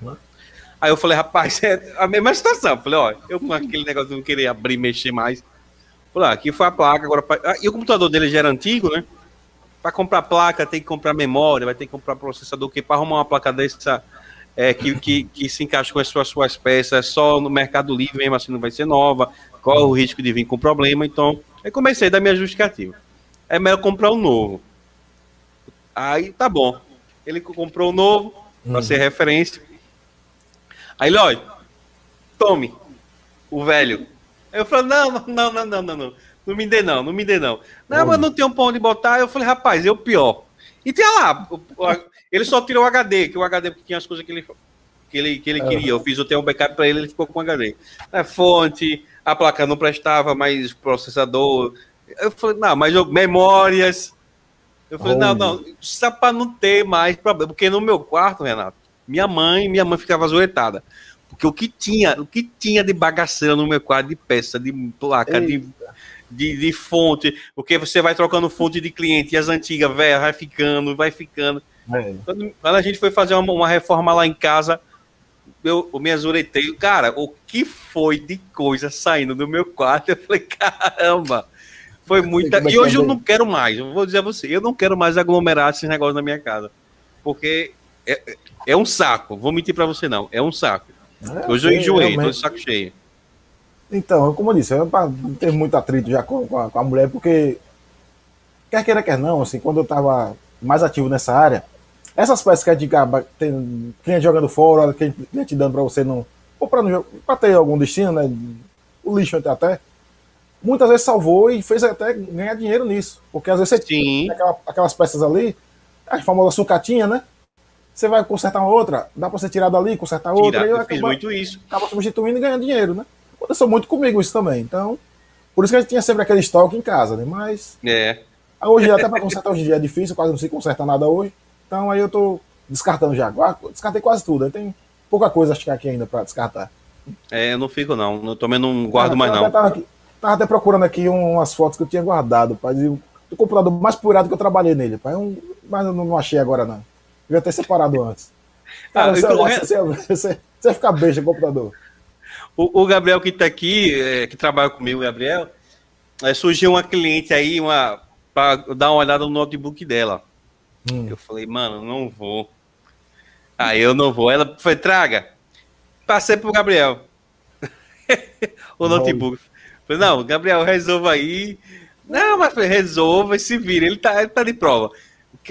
Aí eu falei, rapaz, é a mesma situação. Eu falei, ó, eu com aquele negócio de não querer abrir mexer mais. Falei, ah, aqui foi a placa, agora. Ah, e o computador dele já era antigo, né? Para comprar placa, tem que comprar memória, vai ter que comprar processador, que para arrumar uma placa dessa é, que, que, que se encaixa com as suas, suas peças, só no Mercado Livre mesmo assim não vai ser nova, corre o risco de vir com problema. Então, aí comecei a dar minha justificativa. É melhor comprar um novo. Aí tá bom. Ele comprou um novo, para ser referência. Aí ele, olha, tome, o velho. Aí eu falei, não, não, não, não, não, não, não. Me dê não, não me dê não. Não, mas não tem um pão de botar. Eu falei, rapaz, é o pior. E tinha lá, ele só tirou o HD, que o HD tinha as coisas que ele, que ele, que ele queria. Eu fiz até um backup para ele, ele ficou com HD. É fonte, a placa não prestava, mas processador. Eu falei, não, mas eu- memórias. Eu falei, não, não, só para não ter mais problema. Porque no meu quarto, Renato, minha mãe, minha mãe ficava azoitada. Porque o que tinha, o que tinha de bagaceira no meu quarto, de peça, de placa, de, de, de fonte, porque você vai trocando fonte de cliente e as antigas, velho, vai ficando, vai ficando. É. Quando, quando a gente foi fazer uma, uma reforma lá em casa, eu, eu me azuretei. Cara, o que foi de coisa saindo do meu quarto? Eu falei, caramba, foi muita. E hoje eu não quero mais, eu vou dizer a você, eu não quero mais aglomerar esses negócios na minha casa. Porque é, é- um saco, vou mentir pra você não, é um saco. É, Hoje eu enjoei, tô de saco cheio. Então, como eu disse, eu não ter muito atrito já com, com a, com a mulher, porque quer queira, quer não, assim, quando eu tava mais ativo nessa área, essas peças que a gente acaba tem cliente jogando fora, cliente, dando pra você não. Ou pra ter algum destino, né? O lixo até, até. Muitas vezes salvou e fez até ganhar dinheiro nisso. Porque às vezes você Sim. tem aquela- aquelas peças ali, a famosa sucatinha, né? Você vai consertar uma outra, dá pra você tirar dali, consertar outra, e eu acaba- muito isso. acaba substituindo e ganhando dinheiro, né? Aconteceu muito comigo isso também. Então, por isso que a gente tinha sempre aquele estoque em casa, né? Mas É. hoje, até para consertar hoje em dia é difícil, quase não se conserta nada hoje. Então aí eu tô descartando já. Qua- Descartei quase tudo. Aí tem pouca coisa acho que aqui ainda para descartar. É, eu não fico não, eu também não guardo Ah, mais não. Tava, aqui- tava até procurando aqui umas fotos que eu tinha guardado, pai. e O computador mais purado que eu trabalhei nele, pai. Um, mas eu não, achei agora, não. Devia ter separado antes. Cara, Ah, você, é- você, você, você vai ficar beijo computador. O, o Gabriel que tá aqui, é, que trabalha comigo, Gabriel, é, surgiu uma cliente aí, uma para dar uma olhada no notebook dela. Hum. Eu falei, mano, não vou. Aí eu não vou. Ela foi, traga. Passei pro Gabriel. o notebook. Falei, não, Gabriel, resolva aí. Não, mas resolva e se vira. Ele tá, ele tá de prova.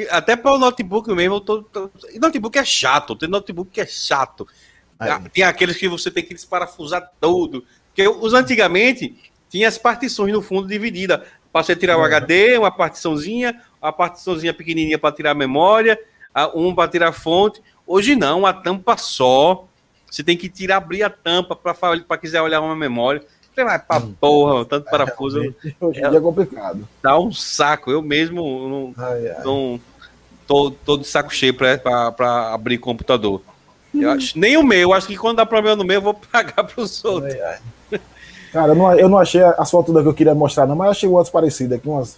Até para o notebook mesmo, eu tô, tô- Notebook é chato, tem notebook que é chato. É. Ah, Tem aqueles que você tem que desparafusar tudo. Porque os antigamente tinha as partições no fundo dividida. Para você tirar o Uhum. HD, uma partiçãozinha, uma partiçãozinha pequenininha para tirar a memória, a- um para tirar a fonte. Hoje não, a tampa só. Você tem que tirar, abrir a tampa para quiser olhar uma memória. Você vai pra Hum. porra, tanto parafuso, Realmente, Hoje em dia é complicado. dá um saco. Eu mesmo não, Ai, ai. não tô, tô de saco cheio para abrir computador. Eu acho, nem o meu, acho que quando dá problema no meu, eu vou pagar para os outros. Ai. Cara, eu não, eu não achei as fotos da que eu queria mostrar, não, mas achei outras parecidas aqui. Umas...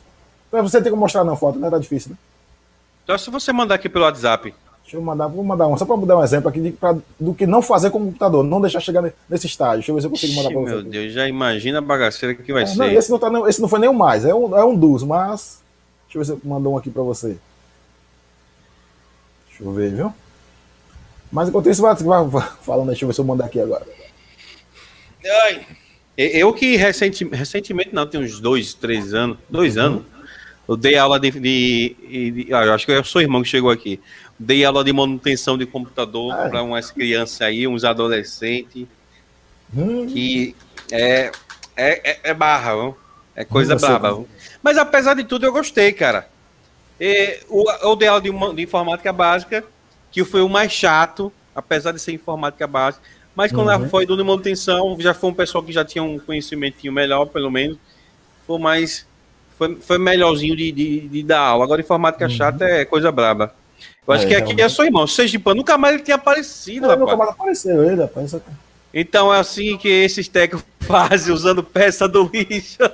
Pra Você tem que mostrar não foto, né? Tá difícil, né? Então, se você mandar aqui pelo WhatsApp, Deixa eu mandar, vou mandar uma, só pra dar um exemplo aqui de, pra- do que não fazer com o computador, não deixar chegar ne- nesse estágio. Deixa eu ver se eu consigo mandar Ixi, pra você. meu aqui. Deus, já imagina a bagaceira que vai É, não, ser. esse, não tá, esse não foi nem o mais, é um, é um dos, mas. Deixa eu ver se eu mandou um aqui pra você. Deixa eu ver, viu? Mas enquanto isso, vai, vai, vai falando aí, deixa eu ver se eu mandar aqui agora. Ai. Eu que recenti- recentemente, não, tem uns dois, três anos, dois anos, eu dei aula de. de- de- ah, eu acho que é o seu irmão que chegou aqui. Dei aula de manutenção de computador Ah, é. para umas crianças aí, uns adolescentes, Hum, que é, é, é, é barra, viu? é coisa braba. Viu? Mas apesar de tudo, eu gostei, cara. E, o, eu dei aula de, de informática básica, que foi o mais chato, apesar de ser informática básica. Mas quando uhum. foi do de manutenção, já foi um pessoal que já tinha um conhecimentinho melhor, pelo menos. Foi mais. Foi, foi melhorzinho de, de, de dar aula. Agora, informática uhum. chata é coisa braba. Eu acho é, que aqui é só irmão. Sergipa nunca mais ele tinha aparecido, não, Nunca mais apareceu ele, rapaz. Então é assim que esses técnicos fazem, usando peça do lixo.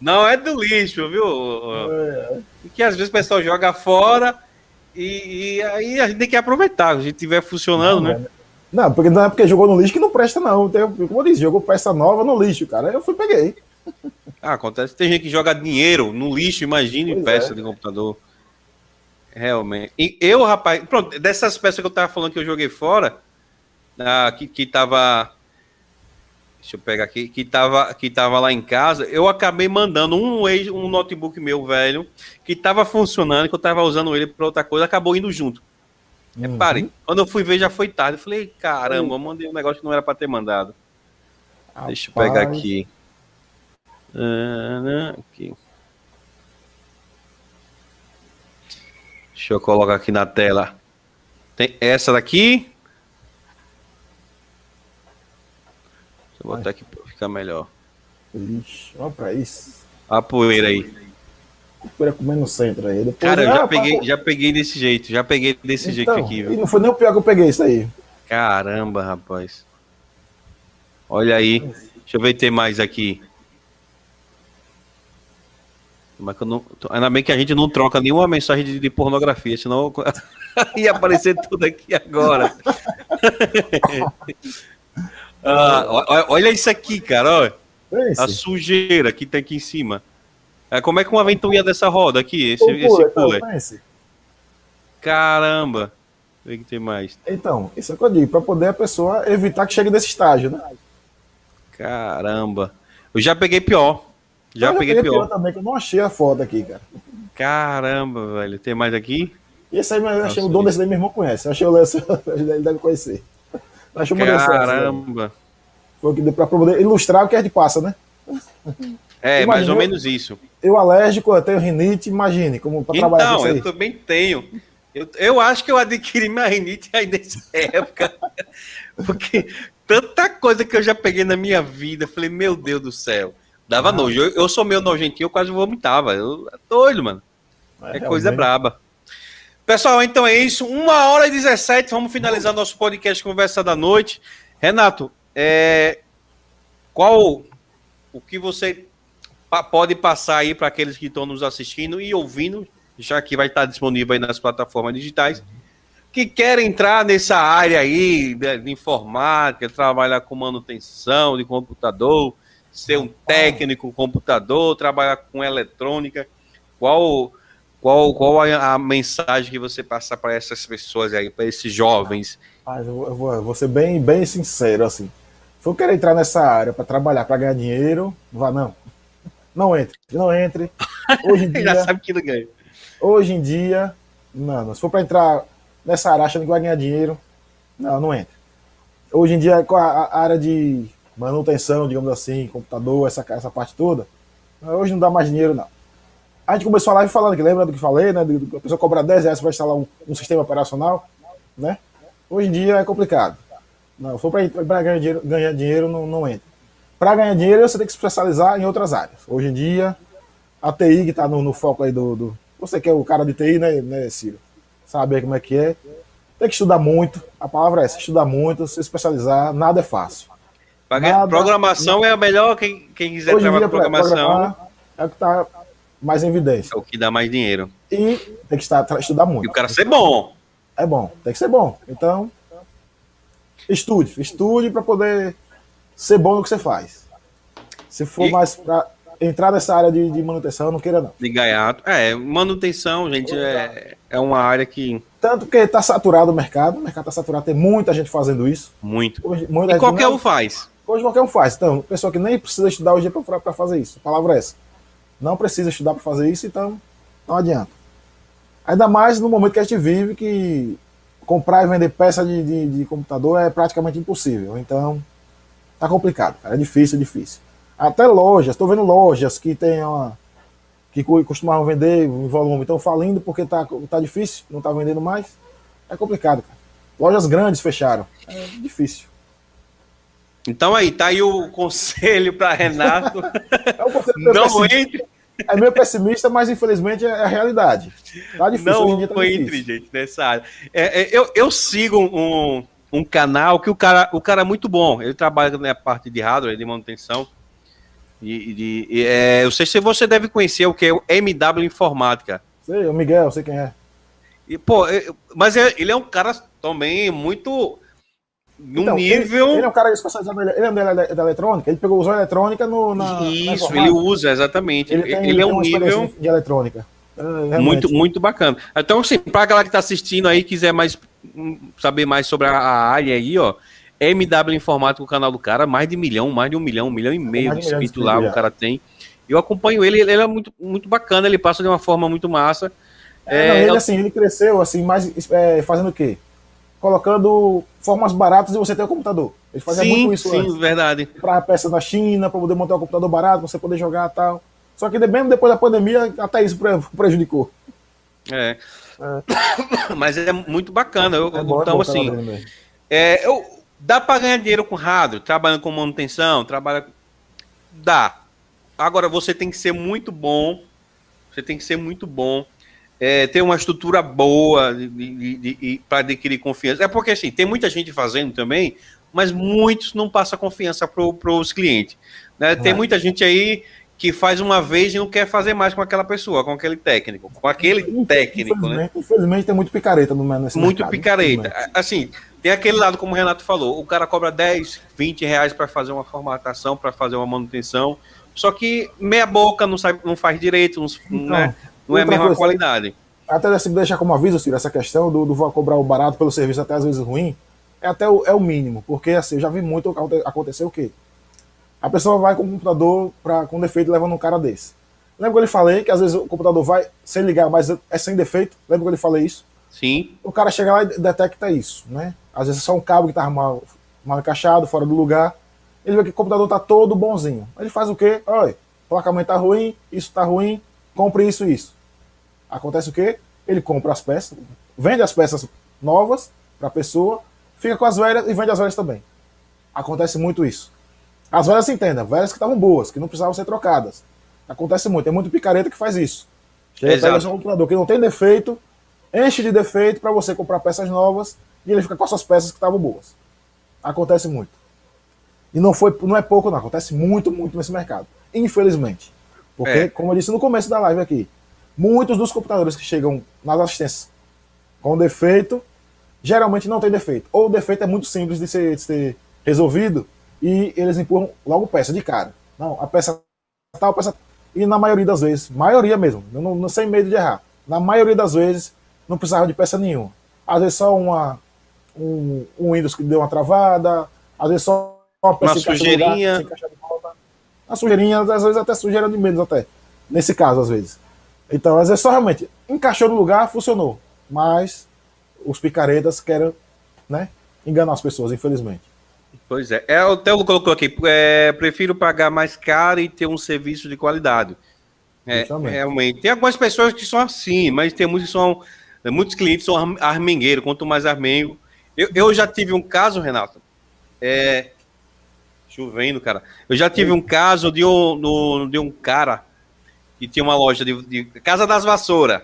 Não é do lixo, viu? É. Que às vezes o pessoal joga fora e, e, aí a gente tem que aproveitar. Se a gente estiver funcionando, não, né? Não, porque não é porque jogou no lixo que não presta, não. Tem, como eu disse, jogou peça nova no lixo, cara. Eu fui peguei. Ah, acontece. Tem gente que joga dinheiro no lixo, imagine peça é. de computador. Realmente. E eu, rapaz, pronto, dessas peças que eu tava falando que eu joguei fora, ah, que, que tava. Deixa eu pegar aqui, que tava, que tava lá em casa, eu acabei mandando um, um notebook meu velho, que tava funcionando, que eu tava usando ele para outra coisa, acabou indo junto. Uhum. Reparem, quando eu fui ver já foi tarde. Eu falei, caramba, eu mandei um negócio que não era para ter mandado. Rapaz. Deixa eu pegar aqui. Aqui. Deixa eu colocar aqui na tela. Tem essa daqui. Deixa eu botar aqui para ficar melhor. Ixi, olha pra isso. A poeira aí. A poeira comendo no centro aí. Depois, Cara, eu já, ah, peguei, já peguei desse jeito. Já peguei desse então, jeito aqui. Viu? E não foi nem o pior que eu peguei isso aí. Caramba, rapaz. Olha aí. Deixa eu ver se tem mais aqui. Mas não, ainda bem que a gente não troca nenhuma mensagem de, de pornografia, senão ia aparecer tudo aqui agora. ah, olha isso aqui, cara. a sujeira que tem aqui em cima. É, como é que uma ventoinha dessa roda aqui? Esse, esse cooler. Caramba. Vê que tem mais. Então, isso é o que eu digo, para poder a pessoa evitar que chegue nesse estágio, né? Caramba. Eu já peguei pior. Já eu peguei, pior. também, que eu não achei a foto aqui, cara. Caramba, velho. Tem mais aqui? E esse aí, eu achei o dono desse daí, meu irmão conhece. Eu achei o lance, ele deve conhecer. Achei Caramba. Foi o que deu pra poder ilustrar o que a gente passa, né? É, imagine, mais ou menos isso. Eu alérgico, eu tenho rinite, imagine, como para trabalhar com isso aí. eu também tenho. Eu, eu acho que eu adquiri minha rinite aí nessa época. Porque tanta coisa que eu já peguei na minha vida, falei, meu Deus do céu. Dava ah. nojo. Eu, eu, sou meio nojentinho, eu quase vomitava. Eu é doido, mano. É, é coisa braba. Pessoal, então é isso. Uma hora e 17. Vamos finalizar nosso podcast Conversa da Noite. Renato, é... qual o que você pode passar aí para aqueles que estão nos assistindo e ouvindo, já que vai estar disponível aí nas plataformas digitais, que querem entrar nessa área aí de, de informática, trabalhar com manutenção de computador, ser um técnico computador, trabalhar com eletrônica. Qual qual qual a, a mensagem que você passa para essas pessoas aí, para esses jovens? Ah, eu, vou, eu vou ser bem bem sincero assim. Se eu querer entrar nessa área para trabalhar, para ganhar dinheiro, vá não. Não entre, não entre. Hoje em dia, já sabe que não ganha. Hoje em dia, não, não. se for para entrar nessa área achando que vai ganhar dinheiro, não, não entre. Hoje em dia, com a, a área de manutenção, digamos assim, computador, essa, essa parte toda. Hoje não dá mais dinheiro, não. A gente começou a live falando, que lembra do que falei, né? A pessoa cobra 10 reais para instalar um, um, sistema operacional, né? Hoje em dia é complicado. Não, for para ganhar dinheiro, ganhar dinheiro não, não entra. Para ganhar dinheiro, você tem que se especializar em outras áreas. Hoje em dia, a TI que está no, no, foco aí do, do, Você que é o cara de TI, né, né, Ciro? Sabe como é que é. Tem que estudar muito. A palavra é essa, estudar muito, se especializar, nada é fácil. Nada, programação nada. é a melhor, quem, quem quiser Hoje trabalhar programação. É o que está mais em evidência. É o que dá mais dinheiro. E tem que estar, estudar muito. E o cara ser bom. É bom, tem que ser bom. Então, estude, estude para poder ser bom no que você faz. Se for e... mais para entrar nessa área de, de, manutenção, não queira não. De gaiato. É, manutenção, gente, é, é uma área que... Tanto que está saturado o mercado, o mercado está saturado, tem muita gente fazendo isso. Muito. Hoje, e qualquer um faz. Hoje qualquer um faz. Então, pessoa que nem precisa estudar hoje para fazer isso. A palavra é essa. Não precisa estudar para fazer isso, então não adianta. Ainda mais no momento que a gente vive, que comprar e vender peça de, de, de computador é praticamente impossível. Então, Tá complicado, cara. É difícil, é difícil. Até lojas, estou vendo lojas que tem uma, que costumavam vender em volume, estão falindo porque tá, tá difícil, não tá vendendo mais. É complicado, cara. Lojas grandes fecharam. É difícil. Então aí, tá aí o conselho para Renato. é um conselho não entre. É meio pessimista, mas infelizmente é a realidade. Tá difícil. Não tá entre, difícil. gente, nessa área. É, é, eu, eu sigo um, um canal que o cara, o cara é muito bom. Ele trabalha na parte de hardware, de manutenção. E, de, e, é, eu sei se você deve conhecer o que é o MW Informática. Sei, o Miguel, sei quem é. E, pô, mas é, ele é um cara também muito. Num então, nível. Ele, ele, é um cara especializado, ele é da, da, eletrônica, ele pegou, usou a eletrônica no. Na, Isso, na ele usa, exatamente. Ele, tem, ele, ele é um nível. De eletrônica. É, muito, muito bacana. Então, assim, pra galera que tá assistindo aí, quiser mais hum, saber mais sobre a, área aí, ó. MW Informática, o canal do cara, mais de milhão, mais de um milhão, um milhão e meio de inscritos lá, o cara tem. Eu acompanho ele, ele é muito, muito bacana, ele passa de uma forma muito massa. É, não, ele, assim, ele cresceu, assim, mais é, fazendo o quê? Colocando formas baratas de você ter o computador. Ele fazia sim, muito isso sim, antes. verdade. Para peça da China, para poder montar um computador barato, você poder jogar e tal. Só que mesmo depois da pandemia, até isso prejudicou. É. é. Mas é muito bacana. Eu, é bom, então, é assim, é, eu, dá para ganhar dinheiro com rádio, trabalhando com manutenção, trabalha. Dá. Agora você tem que ser muito bom. Você tem que ser muito bom é, ter uma estrutura boa para adquirir confiança. É porque assim, tem muita gente fazendo também, mas muitos não passam confiança para os clientes. Né? Tem muita gente aí que faz uma vez e não quer fazer mais com aquela pessoa, com aquele técnico, com aquele técnico, infelizmente, né? Infelizmente tem muito picareta no nesse Muito mercado, picareta. Assim, tem aquele lado, como o Renato falou, o cara cobra 10, 20 reais para fazer uma formatação, para fazer uma manutenção, só que meia boca não, sabe, não faz direito, não, então, né? Não é a mesma coisa, qualidade. Até assim, deixar como aviso, Ciro, essa questão do, do cobrar o barato pelo serviço até às vezes ruim, é até o, é o mínimo. Porque assim, eu já vi muito acontecer o quê? A pessoa vai com o computador pra, com defeito levando um cara desse. Lembra que eu lhe falei que às vezes o computador vai sem ligar, mas é sem defeito? Lembra que eu lhe falei isso? Sim. O cara chega lá e detecta isso, né? Às vezes é só um cabo que tá mal, mal encaixado, fora do lugar. Ele vê que o computador tá todo bonzinho. Ele faz o quê? Olha, o placamento tá ruim, isso tá ruim, compre isso isso. Acontece o quê? Ele compra as peças, vende as peças novas para a pessoa, fica com as velhas e vende as velhas também. Acontece muito isso. As velhas se entendam, velhas que estavam boas, que não precisavam ser trocadas. Acontece muito, tem muito picareta que faz isso. Chega Exato. um computador que não tem defeito, enche de defeito para você comprar peças novas e ele fica com as suas peças que estavam boas. Acontece muito. E não, foi, não é pouco, não. Acontece muito, muito nesse mercado. Infelizmente. Porque, é. como eu disse no começo da live aqui, Muitos dos computadores que chegam nas assistências com defeito, geralmente não tem defeito. Ou o defeito é muito simples de ser, de ser resolvido e eles empurram logo peça de cara. Não, a peça tal, a peça. E na maioria das vezes, maioria mesmo, não, não sem medo de errar, na maioria das vezes não precisava de peça nenhuma. Às vezes só uma, um, um Windows que deu uma travada, às vezes só uma peça uma sujeirinha. Lugar, uma sujeirinha, às vezes até sujeira de menos até. Nesse caso, às vezes. Então, às vezes só realmente encaixou no lugar, funcionou. Mas os picaretas querem né, enganar as pessoas, infelizmente. Pois é. é o Telo colocou aqui, é, prefiro pagar mais caro e ter um serviço de qualidade. É, realmente. Tem algumas pessoas que são assim, mas tem muitos que são. Muitos clientes são armengueiros, quanto mais armengo. Eu, eu já tive um caso, Renato. É, chovendo, cara. Eu já tive um caso de um, de um cara que tinha uma loja de, de Casa das Vassouras.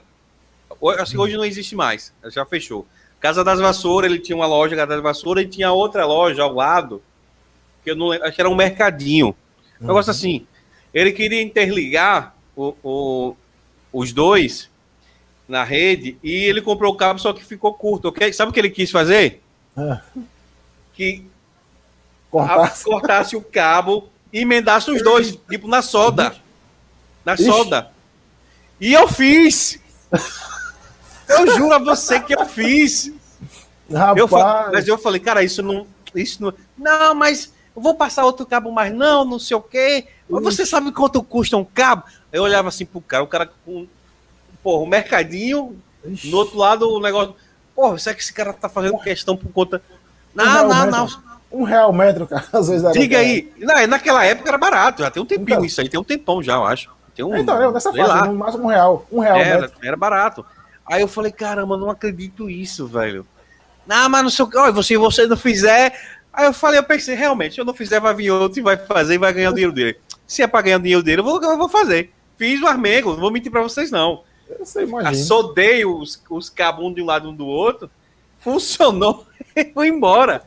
Assim, hoje não existe mais, já fechou. Casa das Vassouras, ele tinha uma loja Casa das Vassouras e tinha outra loja ao lado, que eu não lembro, acho que era um mercadinho. Um negócio uhum. assim. Ele queria interligar o, o, os dois na rede e ele comprou o cabo, só que ficou curto, ok? Sabe o que ele quis fazer? É. Que cortasse. cortasse o cabo e emendasse os dois, tipo na solda na Ixi. solda. E eu fiz. Eu juro a você que eu fiz. Rapaz. Eu, mas eu falei, cara, isso não. Isso não. Não, mas eu vou passar outro cabo mais, não, não sei o quê. Mas você sabe quanto custa um cabo? Eu olhava assim pro cara, o cara com. Porra, o mercadinho, Ixi. no outro lado o negócio. Porra, será que esse cara tá fazendo questão por conta. Não, não, não. não. Um real metro, cara, às vezes. Diga aí. Não, naquela época era barato, já tem um tempinho então, isso aí, tem um tempão já, eu acho. Tem um, então, eu, nessa fase, no máximo um real. Um real era, metro. era barato. Aí eu falei, caramba, não acredito isso, velho. Não, mas não sei o que, se você não fizer. Aí eu falei, eu pensei, realmente, se eu não fizer, vai vir outro e vai fazer e vai ganhar o dinheiro dele. Se é pra ganhar o dinheiro dele, eu vou, eu vou fazer. Fiz o armego, não vou mentir pra vocês, não. Eu imagino. Sodei os, os cabos de um lado um do outro, funcionou e fui embora.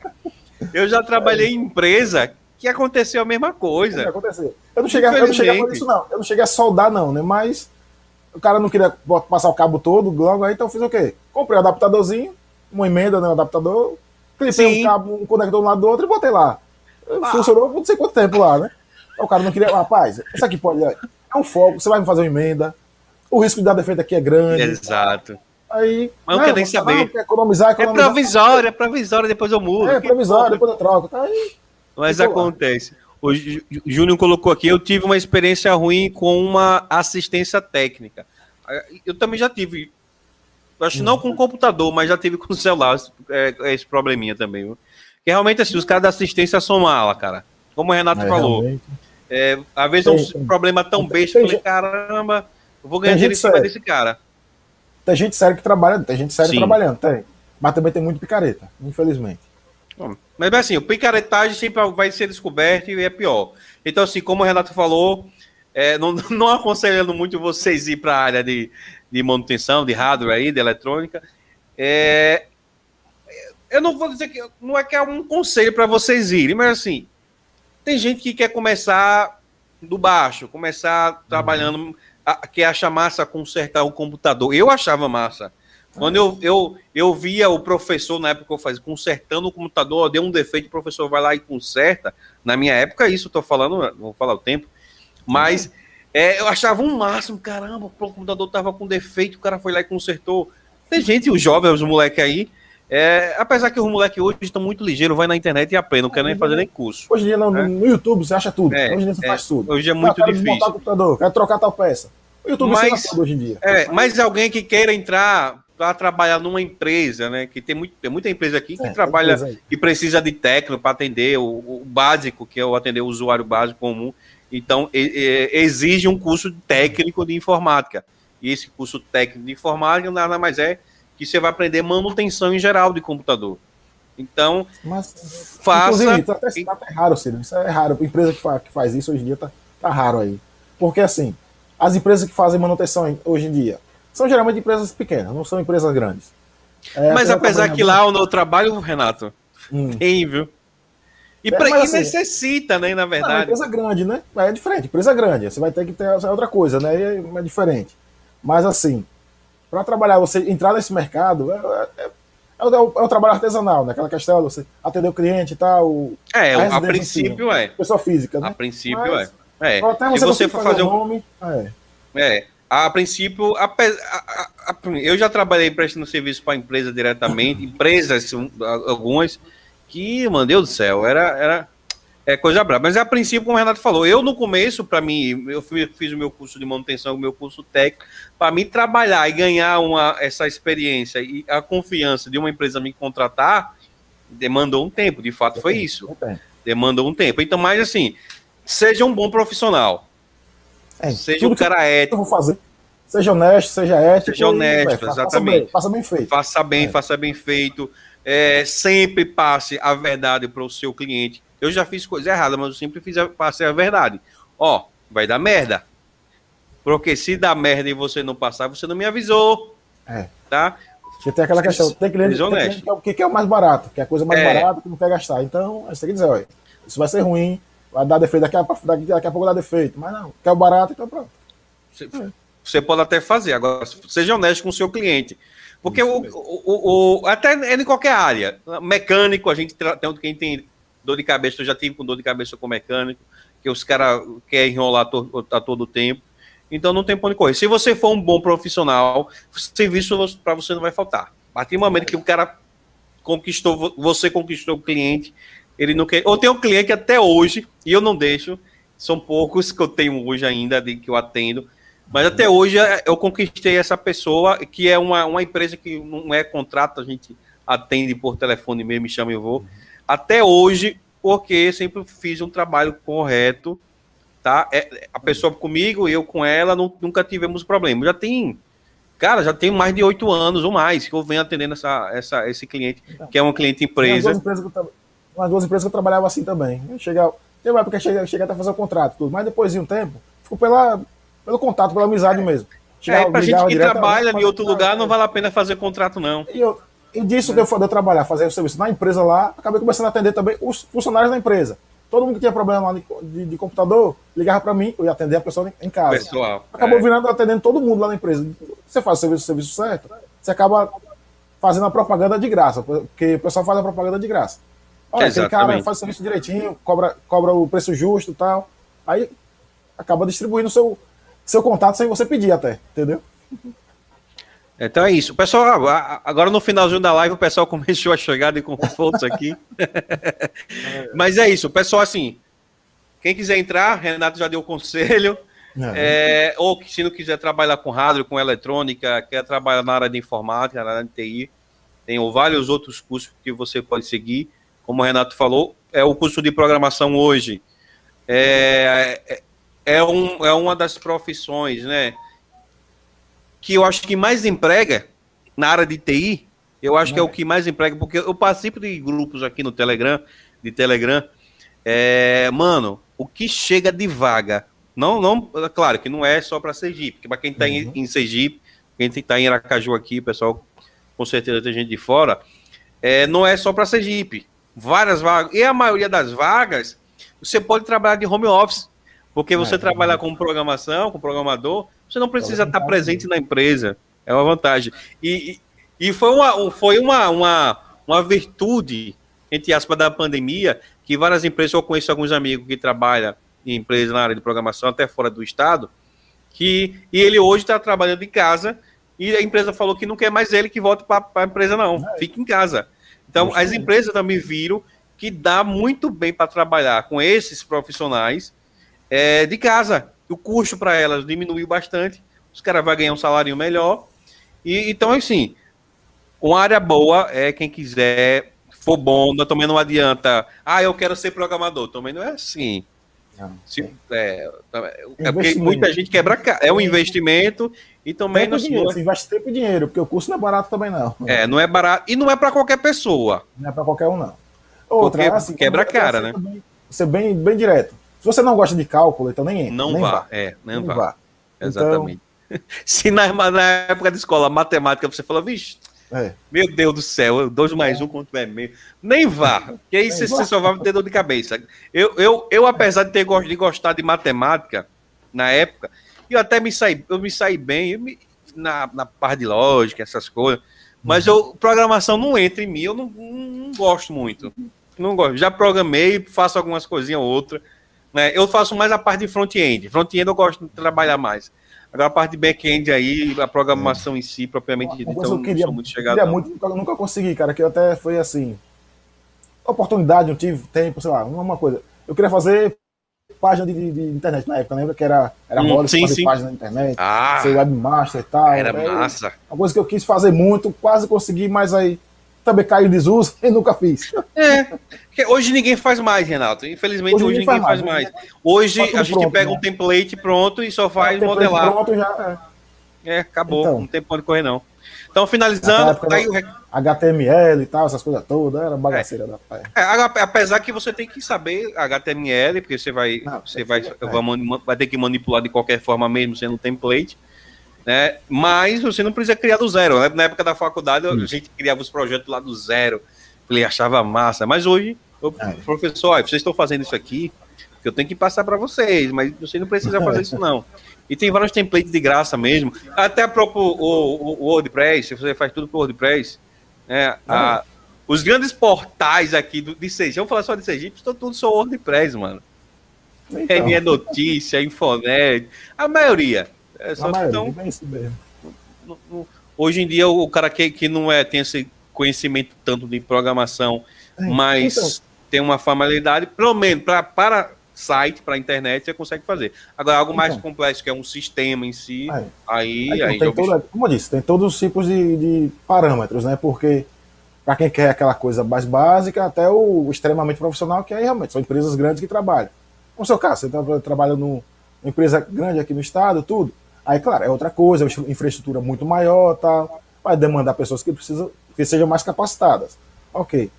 Eu já trabalhei em empresa que aconteceu a mesma coisa. Eu não cheguei, eu não cheguei a fazer isso, não. Eu não cheguei a soldar, não, né? Mas o cara não queria passar o cabo todo, logo aí, então eu fiz o quê? Comprei o um adaptadorzinho, uma emenda no adaptador, clipei um cabo, um conector um lado do outro e botei lá. Ah. Funcionou por não sei quanto tempo lá, né? O cara não queria. Rapaz, isso aqui pode. É um foco, você vai me fazer uma emenda. O risco de dar defeito aqui é grande. Exato. Aí. Mas não quer nem saber. Não, economizar, economizar. É provisório, é provisório, depois eu mudo. É provisório, depois eu troco. Tá aí. Mas acontece. O Júnior colocou aqui, eu tive uma experiência ruim com uma assistência técnica. Eu também já tive. Acho que não com computador, mas já tive com celular é, é esse probleminha também. Viu? Que realmente assim, os caras da assistência são mala, cara. Como o Renato é, falou. É, às vezes é um problema tão besta, eu falei, caramba, eu vou ganhar dinheiro em cima desse cara. Tem gente séria que trabalha, tem gente séria Sim. trabalhando, tem. Mas também tem muito picareta, infelizmente. Bom, mas assim, o picaretagem sempre vai ser descoberto e é pior. Então, assim, como o Renato falou, é, não, não aconselhando muito vocês ir para a área de, de manutenção, de hardware aí, de eletrônica. É, eu não vou dizer que não é que é um conselho para vocês irem, mas assim, tem gente que quer começar do baixo, começar trabalhando, uhum. a, que acha massa consertar o computador. Eu achava massa. Quando eu, eu, eu via o professor, na época que eu fazia, consertando o computador, deu um defeito, o professor vai lá e conserta. Na minha época, isso eu tô falando, vou falar o tempo, mas é, eu achava um máximo, caramba, o computador tava com defeito, o cara foi lá e consertou. Tem gente, os jovens, os moleques aí, é, apesar que os moleques hoje estão muito ligeiros, vai na internet e aprende, não quer nem fazer nem curso. Hoje em dia, no, é. no YouTube, você acha tudo. É, hoje em dia você é, faz tudo. Hoje é muito difícil. Computador, quero trocar tal peça. O YouTube mas, hoje em dia. É, mas alguém que queira entrar para trabalhar numa empresa, né? Que tem, muito, tem muita empresa aqui que é, trabalha, que precisa de técnico para atender o, o, básico, que é o atender o usuário básico comum. Então, e, e, exige um curso técnico de informática. E esse curso técnico de informática nada mais é que você vai aprender manutenção em geral de computador. Então, Mas, faça. Tá até, tá até raro, Ciro. Isso é raro. A empresa que faz, que faz isso hoje em dia tá, tá raro aí. Porque assim, as empresas que fazem manutenção hoje em dia são geralmente empresas pequenas, não são empresas grandes. É, Mas apesar que lá no trabalho, Renato, hum. tem, viu? E, é, pra, assim, necessita, né, na verdade. Não, é empresa grande, né? É diferente, empresa grande. Você vai ter que ter outra coisa, né? É, é diferente. Mas assim, para trabalhar, você entrar nesse mercado, é, é, é, o, é, o, trabalho artesanal, né? Aquela questão de você atender o cliente e tal. É, a, a princípio assim, é. Pessoa física, né? A princípio Mas, é. é. Até você Se você for fazer, fazer um nome, é. É, a princípio, a, a, a, eu já trabalhei prestando serviço para empresa diretamente, empresas, algumas, que, meu Deus do céu, era, era é coisa brava. Mas a princípio, como o Renato falou, eu no começo, para mim, eu fiz o meu curso de manutenção, o meu curso técnico, para mim trabalhar e ganhar uma, essa experiência e a confiança de uma empresa me contratar, demandou um tempo, de fato foi isso. Demandou um tempo. Então, mais assim, seja um bom profissional é, seja um cara ético. vou fazer. Seja honesto, seja ético. Seja honesto, e, exatamente. Faça bem, faça bem, feito. Faça bem, é. faça bem feito. É, sempre passe a verdade para o seu cliente. Eu já fiz coisa errada, mas eu sempre fiz a, passei a verdade. Ó, vai dar merda. Porque se dá merda e você não passar, você não me avisou. É. Tá? Você tem aquela questão, tem cliente, tem cliente que, é, que quer o mais barato, que é a coisa mais é. barata que não quer gastar. Então, você tem que dizer, olha, isso vai ser ruim, vai dar defeito daqui a, daqui, daqui a pouco dá defeito. Mas não, quer o barato, então pronto. Você, você pode até fazer, agora seja honesto com o seu cliente. Porque o, o, o, até é em qualquer área. Mecânico, a gente tem quem tem dor de cabeça, eu já tive com dor de cabeça com mecânico, que os caras querem enrolar to, a todo tempo. Então não tem ponto de correr. Se você for um bom profissional, serviço para você não vai faltar. A partir do momento que o cara conquistou, você conquistou o cliente, ele não quer. Ou tem um cliente que até hoje, e eu não deixo, são poucos que eu tenho hoje ainda, de, que eu atendo, mas até hoje é, eu conquistei essa pessoa, que é uma, uma empresa que não é contrato, a gente atende por telefone mesmo, me chama e eu vou. até hoje, porque sempre fiz um trabalho correto, tá? É, a pessoa comigo, eu com ela, não, nunca tivemos problema. Já tem, cara, já tem mais de oito anos ou mais que eu venho atendendo essa, essa, esse cliente, então, que é um cliente empresa. Duas empresas que eu, duas empresas que eu trabalhava assim também. Chegava, tem uma época que cheguei até fazer o contrato, tudo, mas depois de um tempo, ficou pela, pelo contato, pela amizade mesmo. Chegava, é, pra gente que trabalha em outro lugar, não vale a pena fazer contrato, não. E, eu, e disso é. de, eu, eu trabalhar, fazer o serviço na empresa lá, acabei começando a atender também os funcionários da empresa. Todo mundo que tinha problema lá de, de, de computador, ligava para mim, eu ia atender a pessoa em casa. Pessoal, Acabou é. virando atendendo todo mundo lá na empresa. Você faz o serviço, o serviço certo, você acaba fazendo a propaganda de graça, porque o pessoal faz a propaganda de graça. Olha, aquele cara faz o serviço direitinho, cobra, cobra o preço justo e tal. Aí acaba distribuindo seu, seu contato sem você pedir até, entendeu? Então é isso. Pessoal, agora no finalzinho da live o pessoal começou a chegar de confortos aqui. Mas é isso. Pessoal, assim, quem quiser entrar, Renato já deu o conselho. É, ou se não quiser trabalhar com rádio, com eletrônica, quer trabalhar na área de informática, na área de TI, tem vários outros cursos que você pode seguir. Como o Renato falou, é o curso de programação hoje. É, é, é, um, é uma das profissões, né? Que eu acho que mais emprega na área de TI. Eu acho que é o que mais emprega, porque eu participo de grupos aqui no Telegram, de Telegram. É, mano, o que chega de vaga, não, não, é claro que não é só para Sergipe, porque para quem está uhum. em, em Sergipe, quem está em Aracaju aqui, pessoal, com certeza tem gente de fora, é, não é só para Sergipe, várias vagas, e a maioria das vagas, você pode trabalhar de home office, porque você é, trabalha com programação, com programador, você não precisa estar presente na empresa. É uma vantagem. E, e, e foi, uma, foi uma, uma, uma virtude, entre aspas, da pandemia, que várias empresas, eu conheço alguns amigos que trabalham em empresas na área de programação, até fora do estado, que e ele hoje está trabalhando em casa e a empresa falou que não quer mais ele que volte para a empresa, não. É. Fique em casa. Então, as empresas também viram que dá muito bem para trabalhar com esses profissionais é, de casa. O custo para elas diminuiu bastante, os caras vão ganhar um salário melhor. E então, assim, uma área boa é quem quiser, for bom, também não adianta. Ah, eu quero ser programador. Também não é assim. Não, Se, é, é porque muita gente quebra. É um investimento e também. Tempo dinheiro, você investe tempo e dinheiro, porque o curso não é barato também, não. É, não é barato. E não é para qualquer pessoa. Não é para qualquer um, não. Outra, porque assim, quebra a cara, né? Ser bem, bem direto. Se você não gosta de cálculo, então nem entra. Não nem vá, vá. é, não, vá. vá. Exatamente. Então... Se na, na, época da escola, matemática, você falou, vixe, é. meu Deus do céu, dois mais um quanto é meio. Nem vá, porque aí você, você, só vai ter dor de cabeça. Eu, eu, eu apesar de ter de gostar de matemática na época, eu até me saí, eu me saí bem me, na, na parte de lógica, essas coisas. Mas eu, programação não entra em mim, eu não, não, não gosto muito. Não gosto. Já programei, faço algumas coisinhas ou outra. Né? Eu faço mais a parte de front-end. Front-end eu gosto de trabalhar mais. Agora a parte de back-end aí, a programação é. em si, propriamente dita, então eu queria, muito chegado. Queria muito, nunca, nunca consegui, cara, que eu até foi assim. Oportunidade, não tive tempo, sei lá, uma coisa. Eu queria fazer página de, de, de internet na época, lembra que era, era hum, mole fazer sim. página na internet, ah, ser webmaster e tal. Era massa. Uma coisa que eu quis fazer muito, quase consegui, mas aí também caiu em desuso e nunca fiz. É. Hoje ninguém faz mais, Renato. Infelizmente, hoje, hoje ninguém, faz, mais. mais. Hoje a gente pronto, pega né? um template pronto e só faz é, modelar. Pronto já. É, acabou. Então, não tem pode correr, não. Então, finalizando. Tá aí o... HTML e tal, essas coisas todas, era bagaceira é. da pai. É, apesar que você tem que saber HTML, porque você vai, não, você vai, é. vai, vai ter que manipular de qualquer forma, mesmo sendo um template né? Mas você não precisa criar do zero. Né? Na época da faculdade, a gente criava os projetos lá do zero. Falei, achava massa. Mas hoje, o é. professor, vocês estão fazendo isso aqui, que eu tenho que passar para vocês, mas você não precisa fazer isso não. E tem vários templates de graça mesmo. Até próprio o, o, WordPress, você faz tudo por WordPress. Né? A, ah. os grandes portais aqui do, de Sergipe, vamos falar só de Sergipe, estão tudo só WordPress, mano. Então. É minha notícia, Infonet, a maioria. É só que então, hoje em dia o cara que, que não é tem esse conhecimento tanto de programação, é, mas então. tem uma familiaridade, pelo menos pra, para site, para internet, você consegue fazer. Agora, algo mais então. complexo, que é um sistema em si, aí. aí, aí, aí tem toda, como eu disse, tem todos os tipos de, de, parâmetros, né? Porque para quem quer aquela coisa mais básica até o extremamente profissional, que aí realmente são empresas grandes que trabalham. No seu caso, você tá, trabalha numa empresa grande aqui no estado, tudo. Aí, claro, é outra coisa, é infraestrutura muito maior, tá, vai demandar pessoas que precisam que sejam mais capacitadas. Ok.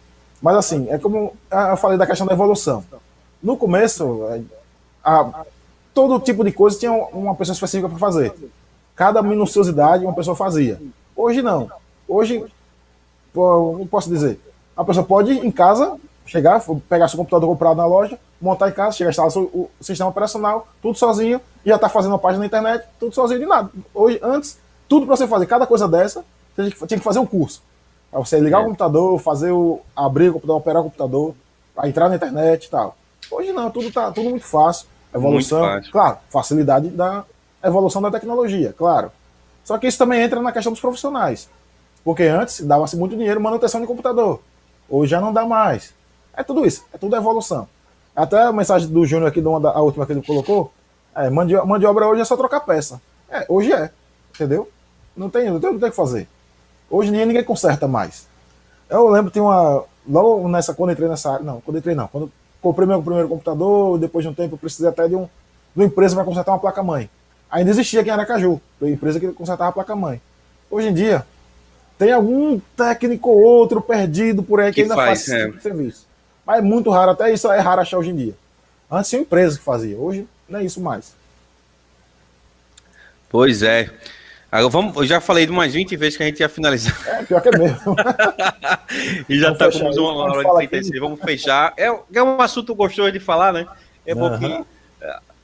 Mas assim, é como eu falei da questão da evolução. No começo, a, todo tipo de coisa tinha uma pessoa específica para fazer. Cada minuciosidade uma pessoa fazia. Hoje não. Hoje, não posso dizer, a pessoa pode ir em casa, chegar, pegar seu computador comprado na loja, montar em casa, chegar, instalar o sistema operacional, tudo sozinho, e já está fazendo uma página na internet, tudo sozinho de nada. Hoje, antes, tudo para você fazer, cada coisa dessa, você tinha que fazer um curso. Para você ligar é. o computador, fazer o. abrir o computador, operar o computador, entrar na internet e tal. Hoje não, tudo tá tudo muito fácil. Evolução, muito fácil. claro, facilidade da evolução da tecnologia, claro. Só que isso também entra na questão dos profissionais. Porque antes dava-se muito dinheiro manutenção de computador. Hoje já não dá mais. É tudo isso, é tudo evolução. Até a mensagem do Júnior aqui, da a última que ele colocou, é, mão de, mão de obra hoje é só trocar peça. É, hoje é, entendeu? Não tem, não tem, não tem o que fazer. Hoje ninguém, ninguém conserta mais. Eu lembro que tem uma. Logo nessa, quando entrei nessa área. Não, quando entrei não. Quando comprei meu primeiro computador, depois de um tempo eu precisei até de, um, de uma empresa para consertar uma placa-mãe. Ainda existia aqui em Aracaju, a empresa que consertava a placa-mãe. Hoje em dia, tem algum técnico ou outro perdido por aí que, que ainda faz, faz esse tipo de serviço. Mas é muito raro, até isso é raro achar hoje em dia. Antes tinha empresa que fazia, hoje não é isso mais. Pois é. Agora vamos, eu já falei de umas 20 vezes que a gente ia finalizar. É, pior que é mesmo. e já está com uma hora e 36. Vamos fechar. É, é um assunto gostoso de falar, né? É bom que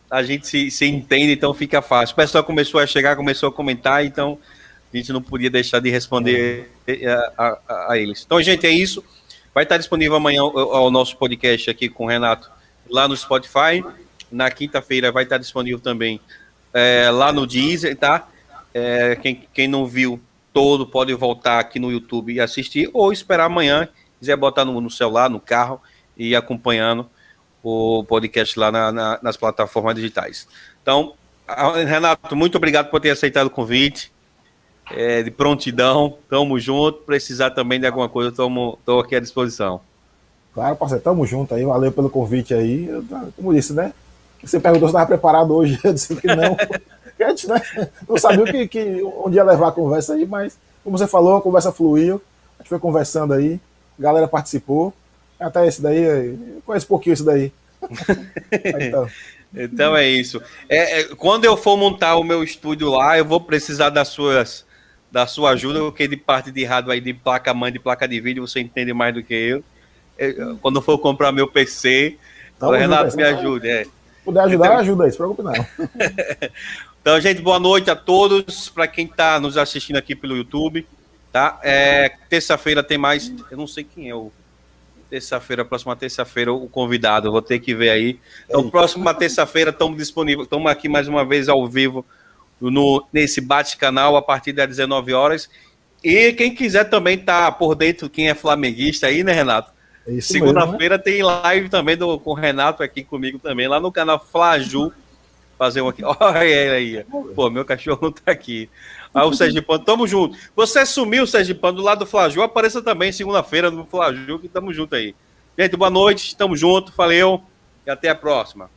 a gente se, se entende, então fica fácil. O pessoal começou a chegar, começou a comentar, então a gente não podia deixar de responder a, a, a eles. Então, gente, é isso. Vai estar disponível amanhã o, o nosso podcast aqui com o Renato lá no Spotify. Na quinta-feira vai estar disponível também é, lá no Deezer, tá? É, quem, quem não viu todo pode voltar aqui no YouTube e assistir, ou esperar amanhã, quiser botar no, no celular, no carro e acompanhando o podcast lá na, na, nas plataformas digitais. Então, Renato, muito obrigado por ter aceitado o convite. É, de prontidão, tamo junto. Precisar também de alguma coisa, estou aqui à disposição. Claro, parceiro, tamo junto aí. Valeu pelo convite aí. Como disse, né? Você perguntou se estava preparado hoje, eu disse que não. Né, não sabia que, que, onde ia levar a conversa aí, mas como você falou, a conversa fluiu, a gente foi conversando aí, a galera participou. Até esse daí, eu conheço um pouquinho esse daí. então. então é isso. É, é, quando eu for montar o meu estúdio lá, eu vou precisar das suas da sua ajuda, porque de parte de rádio aí, de placa mãe, de placa de vídeo, você entende mais do que eu. É, quando eu for comprar meu PC, tá o Renato me ajude. É. Puder ajudar, então... ajuda aí, se preocupe não. Então, gente, boa noite a todos. Para quem está nos assistindo aqui pelo YouTube, tá? É, terça-feira tem mais. Eu não sei quem é o. Terça-feira, próxima terça-feira, o convidado. Vou ter que ver aí. Então, próxima terça-feira, estamos disponíveis. Estamos aqui mais uma vez ao vivo no, nesse bate-canal a partir das 19 horas. E quem quiser também tá por dentro, quem é flamenguista aí, né, Renato? É Segunda-feira né? tem live também do, com o Renato aqui comigo também, lá no canal Flaju fazer um aqui. Olha ele aí. Pô, meu cachorro não tá aqui. Aí o Sérgio Pano, tamo junto. Você sumiu, Sérgio Pano, do lado do Flaju, apareça também segunda-feira no Flaju, que tamo junto aí. Gente, boa noite, tamo junto, valeu e até a próxima.